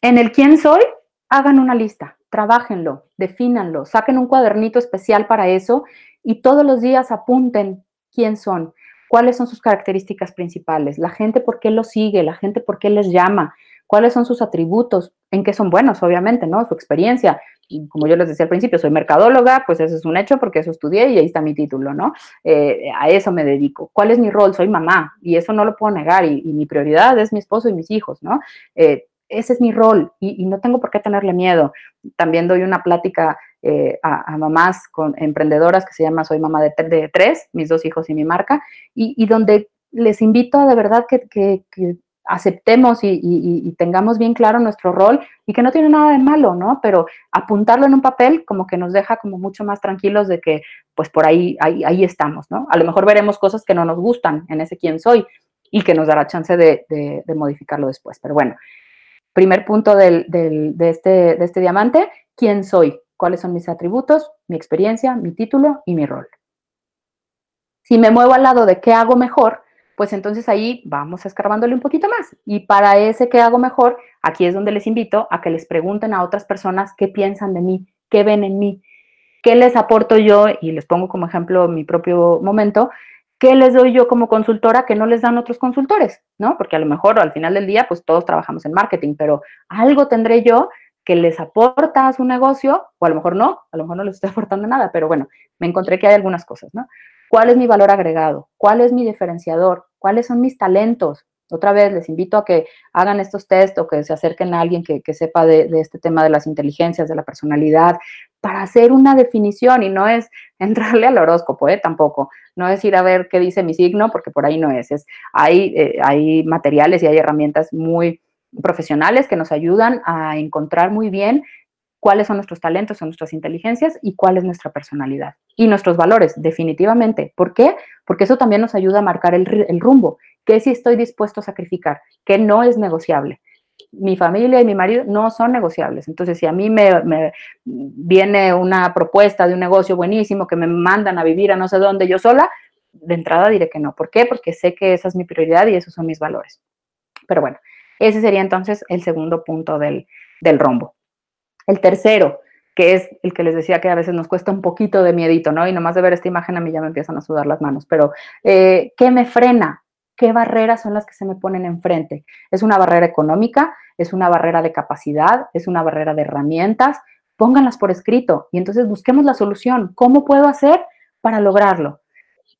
En el quién soy, hagan una lista, trabajenlo, defínanlo, saquen un cuadernito especial para eso y todos los días apunten quién son cuáles son sus características principales, la gente por qué lo sigue, la gente por qué les llama, cuáles son sus atributos, en qué son buenos, obviamente, ¿no? Su experiencia. Y como yo les decía al principio, soy mercadóloga, pues eso es un hecho porque eso estudié y ahí está mi título, ¿no? Eh, a eso me dedico. ¿Cuál es mi rol? Soy mamá y eso no lo puedo negar y, mi prioridad es mi esposo y mis hijos, ¿no? Eh, ese es mi rol y, no tengo por qué tenerle miedo. También doy una plática eh, a, mamás con emprendedoras que se llama Soy mamá de, tres, mis dos hijos y mi marca, y, donde les invito a de verdad que, aceptemos y, tengamos bien claro nuestro rol y que no tiene nada de malo, ¿no? Pero apuntarlo en un papel como que nos deja como mucho más tranquilos de que pues por ahí, ahí, estamos, ¿no? A lo mejor veremos cosas que no nos gustan en ese quién soy y que nos dará chance de, de modificarlo después. Pero bueno, primer punto del, de, este, de este diamante, quién soy, cuáles son mis atributos, mi experiencia, mi título y mi rol. Si me muevo al lado de qué hago mejor, pues entonces ahí vamos escarbándole un poquito más. Y para ese qué hago mejor, aquí es donde les invito a que les pregunten a otras personas qué piensan de mí, qué ven en mí, qué les aporto yo, y les pongo como ejemplo mi propio momento, ¿qué les doy yo como consultora que no les dan otros consultores? ¿No? Porque a lo mejor al final del día, pues todos trabajamos en marketing, pero algo tendré yo que les aporta a su negocio, o a lo mejor no, a lo mejor no les estoy aportando nada, pero bueno, me encontré que hay algunas cosas, ¿no? ¿Cuál es mi valor agregado? ¿Cuál es mi diferenciador? ¿Cuáles son mis talentos? Otra vez, les invito a que hagan estos test o que se acerquen a alguien que, sepa de, este tema de las inteligencias, de la personalidad, para hacer una definición y no es entrarle al horóscopo, ¿eh? tampoco. No es ir a ver qué dice mi signo, porque por ahí no es. es hay, eh, hay materiales y hay herramientas muy profesionales que nos ayudan a encontrar muy bien cuáles son nuestros talentos, son nuestras inteligencias y cuál es nuestra personalidad. Y nuestros valores, definitivamente. ¿Por qué? Porque eso también nos ayuda a marcar el, el rumbo. ¿Qué sí estoy dispuesto a sacrificar? ¿Qué no es negociable? mi familia y mi marido no son negociables. Entonces, si a mí me, viene una propuesta de un negocio buenísimo que me mandan a vivir a no sé dónde yo sola, de entrada diré que no. ¿Por qué? Porque sé que esa es mi prioridad y esos son mis valores. Pero bueno, ese sería entonces el segundo punto del, rombo. El tercero, que es el que les decía que a veces nos cuesta un poquito de miedito, ¿no? Y nomás de ver esta imagen a mí ya me empiezan a sudar las manos, pero eh, ¿qué me frena? qué barreras son las que se me ponen enfrente. Es una barrera económica, es una barrera de capacidad, es una barrera de herramientas. Pónganlas por escrito y entonces busquemos la solución. ¿Cómo puedo hacer para lograrlo?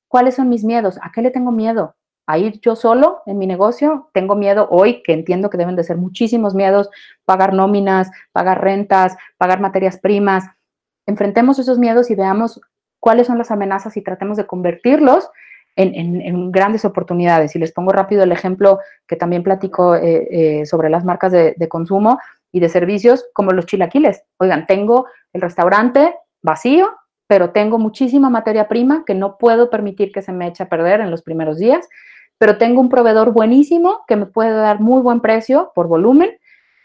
¿Cuáles son mis miedos? ¿A qué le tengo miedo? ¿A ir yo solo en mi negocio? Tengo miedo hoy, que entiendo que deben de ser muchísimos miedos, pagar nóminas, pagar rentas, pagar materias primas. Enfrentemos esos miedos y veamos cuáles son las amenazas y tratemos de convertirlos en, grandes oportunidades. Y les pongo rápido el ejemplo que también platico eh, eh, sobre las marcas de, consumo y de servicios, como los chilaquiles. Oigan, tengo el restaurante vacío, pero tengo muchísima materia prima que no puedo permitir que se me eche a perder en los primeros días, pero tengo un proveedor buenísimo que me puede dar muy buen precio por volumen.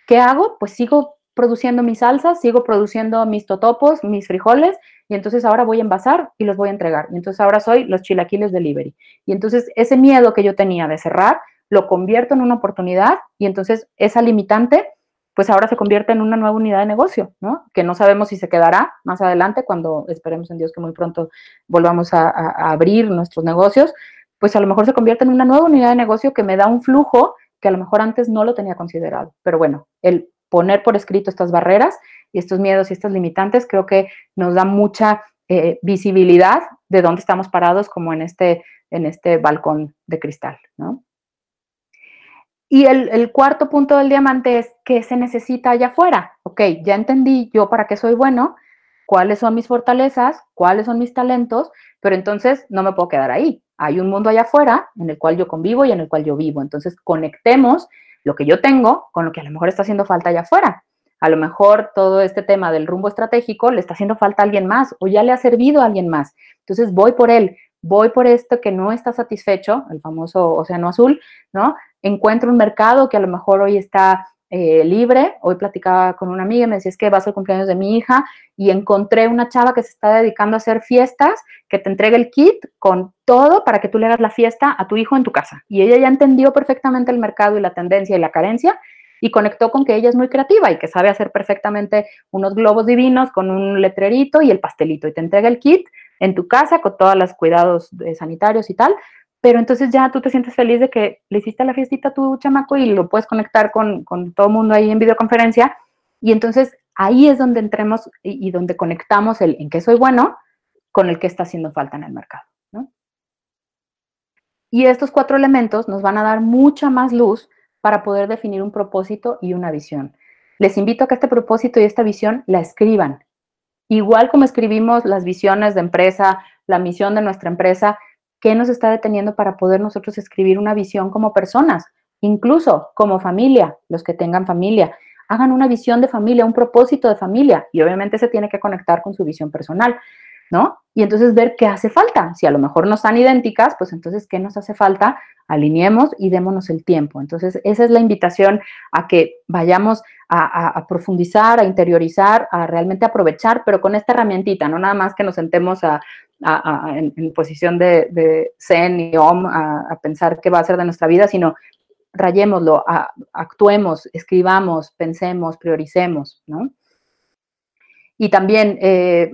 ¿Qué hago? Pues sigo produciendo mis salsas, sigo produciendo mis totopos, mis frijoles y entonces ahora voy a envasar y los voy a entregar. Y entonces ahora soy los chilaquiles delivery. Y entonces ese miedo que yo tenía de cerrar, lo convierto en una oportunidad y entonces esa limitante pues ahora se convierte en una nueva unidad de negocio, ¿no? Que no sabemos si se quedará más adelante cuando esperemos en Dios que muy pronto volvamos a, a abrir nuestros negocios, pues a lo mejor se convierte en una nueva unidad de negocio que me da un flujo que a lo mejor antes no lo tenía considerado. Pero bueno, el poner por escrito estas barreras y estos miedos y estas limitantes creo que nos da mucha eh, visibilidad de dónde estamos parados como en este, en este balcón de cristal, ¿no? Y el, cuarto punto del diamante es qué se necesita allá afuera. Ok, ya entendí yo para qué soy bueno, cuáles son mis fortalezas, cuáles son mis talentos, pero entonces no me puedo quedar ahí. Hay un mundo allá afuera en el cual yo convivo y en el cual yo vivo. Entonces conectemos lo que yo tengo con lo que a lo mejor está haciendo falta allá afuera. A lo mejor todo este tema del rumbo estratégico le está haciendo falta a alguien más o ya le ha servido a alguien más. Entonces voy por él, voy por esto que no está satisfecho, el famoso océano azul, ¿no? Encuentro un mercado que a lo mejor hoy está eh, libre. Hoy platicaba con una amiga y me decía, es que va a ser el cumpleaños de mi hija y encontré una chava que se está dedicando a hacer fiestas, que te entrega el kit con todo para que tú le hagas la fiesta a tu hijo en tu casa. Y ella ya entendió perfectamente el mercado y la tendencia y la carencia y conectó con que ella es muy creativa y que sabe hacer perfectamente unos globos divinos con un letrerito y el pastelito y te entrega el kit en tu casa con todos los cuidados sanitarios y tal, pero entonces ya tú te sientes feliz de que le hiciste la fiestita a tu chamaco y lo puedes conectar con, todo el mundo ahí en videoconferencia y entonces ahí es donde entremos y, donde conectamos el en qué soy bueno con el que está haciendo falta en el mercado. Y estos cuatro elementos nos van a dar mucha más luz para poder definir un propósito y una visión. Les invito a que este propósito y esta visión la escriban. Igual como escribimos las visiones de empresa, la misión de nuestra empresa, ¿qué nos está deteniendo para poder nosotros escribir una visión como personas? Incluso como familia, los que tengan familia, hagan una visión de familia, un propósito de familia y obviamente se tiene que conectar con su visión personal. ¿no? Y entonces ver qué hace falta. Si a lo mejor no están idénticas, pues entonces, ¿qué nos hace falta? Alineemos y démonos el tiempo. Entonces, esa es la invitación a que vayamos a, profundizar, a interiorizar, a realmente aprovechar, pero con esta herramientita, no nada más que nos sentemos en, posición de, zen y om a, pensar qué va a ser de nuestra vida, sino rayémoslo, actuemos, escribamos, pensemos, prioricemos, ¿no? Y también eh,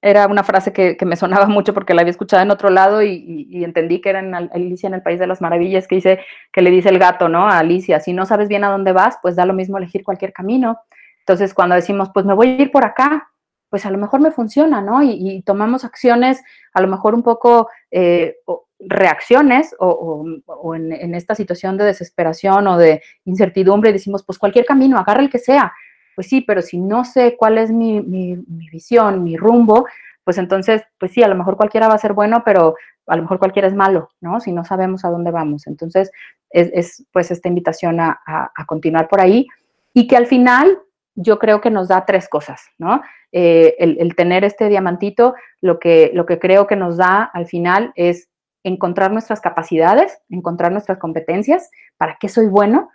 era una frase que, me sonaba mucho porque la había escuchado en otro lado y, entendí que era en Alicia en el País de las Maravillas, que dice, que le dice el gato, ¿no? A Alicia, si no sabes bien a dónde vas, pues da lo mismo elegir cualquier camino. Entonces, cuando decimos, pues me voy a ir por acá, pues a lo mejor me funciona, ¿no? Y, tomamos acciones, a lo mejor un poco eh, reacciones o, en, esta situación de desesperación o de incertidumbre, decimos, pues cualquier camino, agarra el que sea, pues sí, pero si no sé cuál es mi, visión, mi rumbo, pues entonces, pues sí, a lo mejor cualquiera va a ser bueno, pero a lo mejor cualquiera es malo, ¿no? Si no sabemos a dónde vamos. Entonces, es, pues esta invitación a, continuar por ahí y que al final yo creo que nos da tres cosas, ¿no? Eh, el, tener este diamantito, lo que, lo que creo que nos da al final es encontrar nuestras capacidades, encontrar nuestras competencias, para qué soy bueno,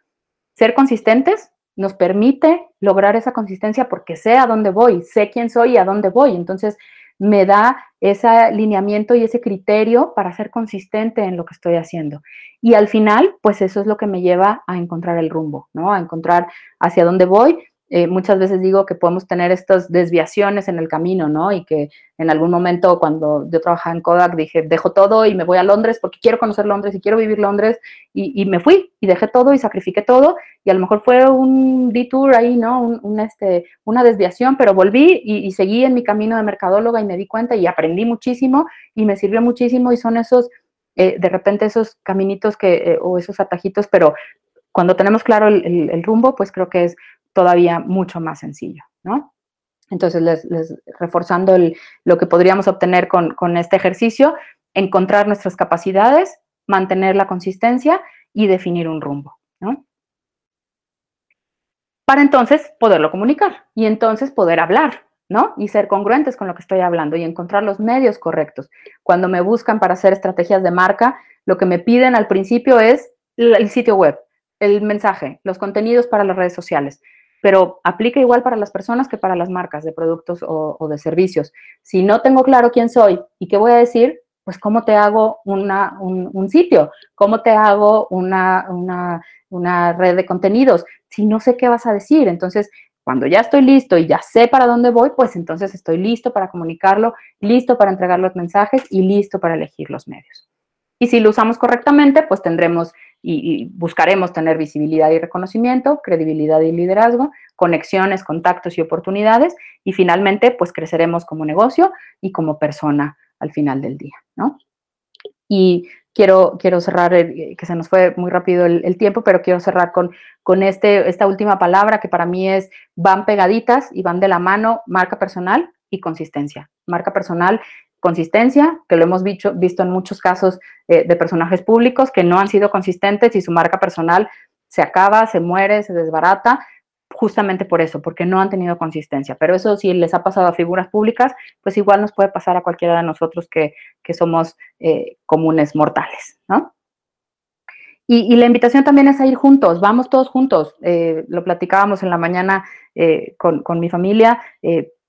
ser consistentes, nos permite lograr esa consistencia porque sé a dónde voy, sé quién soy y a dónde voy. Entonces, me da ese alineamiento y ese criterio para ser consistente en lo que estoy haciendo. Y al final, pues eso es lo que me lleva a encontrar el rumbo, ¿no? A encontrar hacia dónde voy eh, muchas veces digo que podemos tener estas desviaciones en el camino, ¿no? Y que en algún momento cuando yo trabajaba en Kodak dije, dejo todo y me voy a Londres porque quiero conocer Londres y quiero vivir Londres y, me fui y dejé todo y sacrifiqué todo y a lo mejor fue un detour ahí, ¿no? Un, este, una desviación, pero volví y, seguí en mi camino de mercadóloga y me di cuenta y aprendí muchísimo y me sirvió muchísimo y son esos, eh, de repente esos caminitos que, eh, o esos atajitos, pero cuando tenemos claro el, rumbo, pues creo que es todavía mucho más sencillo, ¿no? Entonces, les, reforzando lo que podríamos obtener con, este ejercicio, encontrar nuestras capacidades, mantener la consistencia y definir un rumbo, ¿no? Para entonces poderlo comunicar y entonces poder hablar, ¿no? Y ser congruentes con lo que estoy hablando y encontrar los medios correctos. Cuando me buscan para hacer estrategias de marca, lo que me piden al principio es el sitio web, el mensaje, los contenidos para las redes sociales pero aplica igual para las personas que para las marcas de productos o, de servicios. Si no tengo claro quién soy y qué voy a decir, pues cómo te hago un, sitio, cómo te hago una, red de contenidos, si no sé qué vas a decir? Entonces, cuando ya estoy listo y ya sé para dónde voy, pues entonces estoy listo para comunicarlo, listo para entregar los mensajes y listo para elegir los medios. Y si lo usamos correctamente, pues tendremos y, buscaremos tener visibilidad y reconocimiento, credibilidad y liderazgo, conexiones, contactos y oportunidades, y finalmente, pues creceremos como negocio y como persona al final del día, ¿no? Y quiero, quiero cerrar, que se nos fue muy rápido el, tiempo, pero quiero cerrar con, con este, esta última palabra que para mí es, van pegaditas y van de la mano, marca personal y consistencia. Marca personal consistencia, que lo hemos visto, en muchos casos eh, de personajes públicos que no han sido consistentes y su marca personal se acaba, se muere, se desbarata, justamente por eso, porque no han tenido consistencia. Pero eso si les ha pasado a figuras públicas, pues igual nos puede pasar a cualquiera de nosotros que, somos eh, comunes mortales, ¿no? Y, la invitación también es a ir juntos, vamos todos juntos. Eh, lo platicábamos en la mañana con, con, mi familia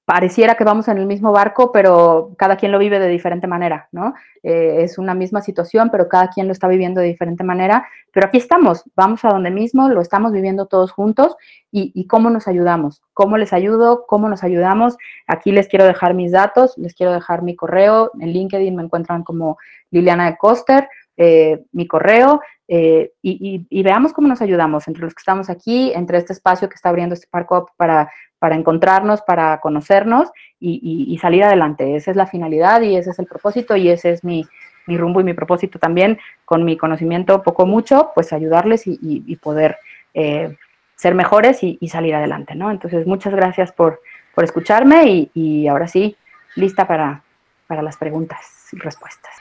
pareciera que vamos en el mismo barco, pero cada quien lo vive de diferente manera, ¿no? Eh, es una misma situación, pero cada quien lo está viviendo de diferente manera. Pero aquí estamos, vamos a donde mismo, lo estamos viviendo todos juntos y, cómo nos ayudamos, cómo les ayudo, cómo nos ayudamos. Aquí les quiero dejar mis datos, les quiero dejar mi correo. En LinkedIn me encuentran como Liliana de Coster, eh, mi correo. Eh, y, veamos cómo nos ayudamos entre los que estamos aquí, entre este espacio que está abriendo este parco para para encontrarnos, para conocernos y, salir adelante. Esa es la finalidad y ese es el propósito y ese es mi, rumbo y mi propósito también, con mi conocimiento poco mucho, pues ayudarles y, poder eh, ser mejores y, salir adelante, ¿no? Entonces, muchas gracias por, escucharme y, ahora sí, lista para, las preguntas y respuestas.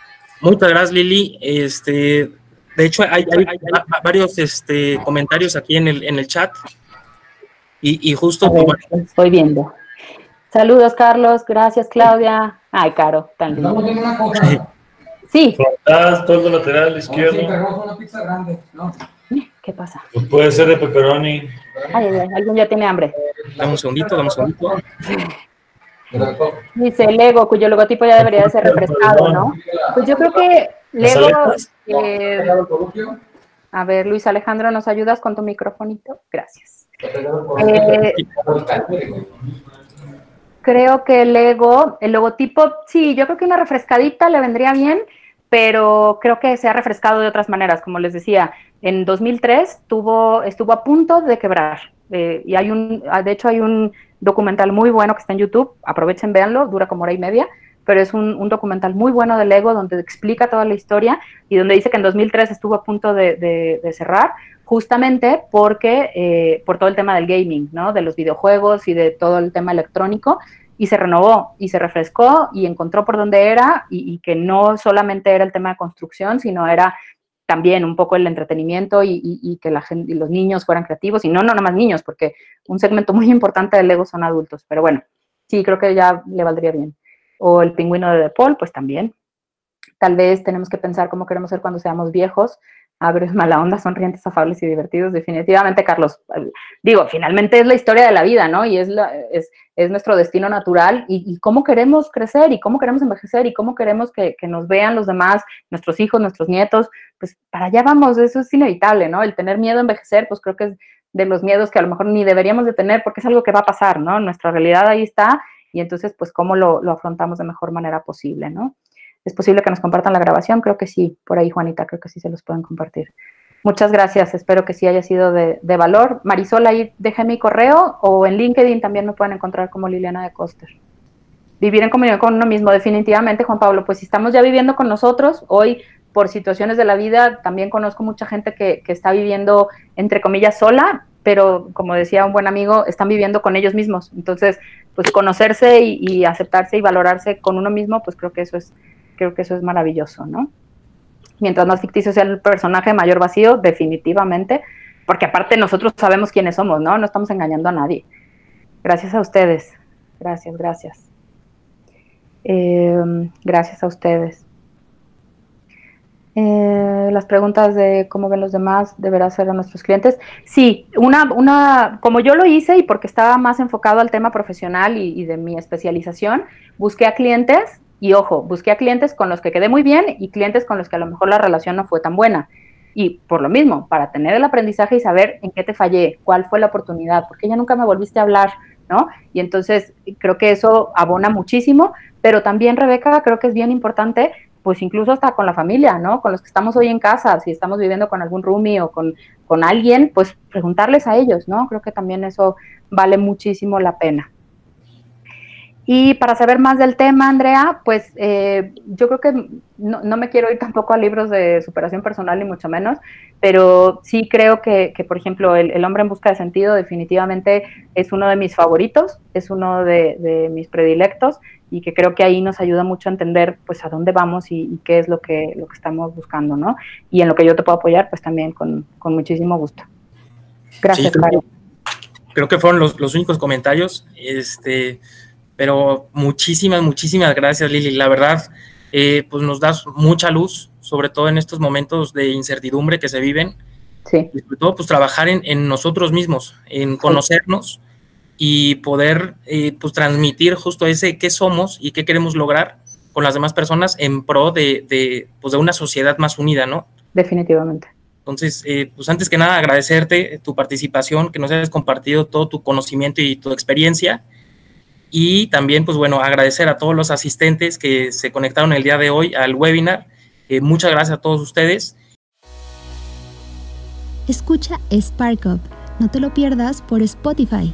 Muchas gracias, Lili. Este, de hecho, hay, varios este, comentarios aquí en el, en el chat. Y, justo... estoy viendo. Saludos, Carlos. Gracias, Claudia. Ay, Caro, tan lindo. Sí. todo lateral izquierdo. una pizza grande, ¿no? ¿Qué pasa? Pues puede ser de pepperoni. Ay, ay, alguien ya tiene hambre. Dame un segundito, dame un segundito. Dice Lego, cuyo logotipo ya debería de ser refrescado, ¿no? Pues yo creo que Lego. Eh, a ver, Luis Alejandro, ¿nos ayudas con tu microfonito? Gracias. Eh, creo que el ego, el logotipo, sí, yo creo que una refrescadita le vendría bien, pero creo que se ha refrescado de otras maneras, como les decía, en 2003 tuvo, estuvo a punto de quebrar. Eh, y hay un, de hecho hay un documental muy bueno que está en YouTube, aprovechen, véanlo, dura como hora y media, pero es un, documental muy bueno del ego donde explica toda la historia y donde dice que en 2003 estuvo a punto de cerrar justamente porque, eh, por todo el tema del gaming, ¿no? De los videojuegos y de todo el tema electrónico, y se renovó y se refrescó y encontró por dónde era y, que no solamente era el tema de construcción, sino era también un poco el entretenimiento y, que la gente, y los niños fueran creativos, y no, no, nada más niños, porque un segmento muy importante del Lego son adultos, pero bueno, sí, creo que ya le valdría bien. O el pingüino de De Paul, pues también. Tal vez tenemos que pensar cómo queremos ser cuando seamos viejos, es mala onda, sonrientes, afables y divertidos, definitivamente, Carlos. Digo, finalmente es la historia de la vida, ¿no? Y es, es, es nuestro destino natural y, cómo queremos crecer y cómo queremos envejecer y cómo queremos que, que, nos vean los demás, nuestros hijos, nuestros nietos, pues para allá vamos, eso es inevitable, ¿no? El tener miedo a envejecer, pues creo que es de los miedos que a lo mejor ni deberíamos de tener porque es algo que va a pasar, ¿no? Nuestra realidad ahí está y entonces, pues, cómo lo, lo afrontamos de mejor manera posible, ¿no? ¿Es posible que nos compartan la grabación? Creo que sí, por ahí Juanita, creo que sí se los pueden compartir. Muchas gracias, espero que sí haya sido de, valor. Marisol, ahí dejé mi correo o en LinkedIn también me pueden encontrar como Liliana de Coster. Vivir en comunión con uno mismo, definitivamente, Juan Pablo, pues si estamos ya viviendo con nosotros, hoy por situaciones de la vida, también conozco mucha gente que, está viviendo, entre comillas, sola, pero como decía un buen amigo, están viviendo con ellos mismos. Entonces, pues conocerse y aceptarse y valorarse con uno mismo, pues creo que eso es creo que eso es maravilloso, ¿no? Mientras más ficticio sea el personaje, mayor vacío, definitivamente, porque aparte nosotros sabemos quiénes somos, ¿no? No estamos engañando a nadie. Gracias a ustedes. Gracias, gracias. Em, gracias a ustedes. Eh, las preguntas de cómo ven los demás deberá ser a nuestros clientes. Sí, una, una, como yo lo hice y porque estaba más enfocado al tema profesional y de mi especialización, busqué a clientes y ojo, busqué a clientes con los que quedé muy bien y clientes con los que a lo mejor la relación no fue tan buena. Y por lo mismo, para tener el aprendizaje y saber en qué te fallé, cuál fue la oportunidad, porque ya nunca me volviste a hablar, ¿no? Y entonces creo que eso abona muchísimo, pero también, Rebeca, creo que es bien importante pues incluso hasta con la familia, ¿no? Con los que estamos hoy en casa, si estamos viviendo con algún roomie o con, con alguien, pues preguntarles a ellos, ¿no? Creo que también eso vale muchísimo la pena. Y para saber más del tema, Andrea, pues eh, yo creo que no, me quiero ir tampoco a libros de superación personal, ni mucho menos, pero sí creo que, por ejemplo, el, hombre en busca de sentido definitivamente es uno de mis favoritos, es uno de, mis predilectos y que creo que ahí nos ayuda mucho a entender pues a dónde vamos y, qué es lo que, lo que estamos buscando, ¿no? Y en lo que yo te puedo apoyar, pues también con, muchísimo gusto. Gracias, sí, Creo que fueron los, los únicos comentarios. Este, pero muchísimas, muchísimas gracias, Lili. La verdad, eh, pues nos das mucha luz, sobre todo en estos momentos de incertidumbre que se viven. Sí. Y sobre todo, pues trabajar en, nosotros mismos, en conocernos y poder eh, pues transmitir justo ese qué somos y qué queremos lograr con las demás personas en pro de, de, pues de una sociedad más unida, ¿no? Definitivamente. Entonces, eh, pues antes que nada, agradecerte tu participación, que nos hayas compartido todo tu conocimiento y tu experiencia y también, pues bueno, agradecer a todos los asistentes que se conectaron el día de hoy al webinar. Eh, muchas gracias a todos ustedes. Escucha Spark Up. No te lo pierdas por Spotify.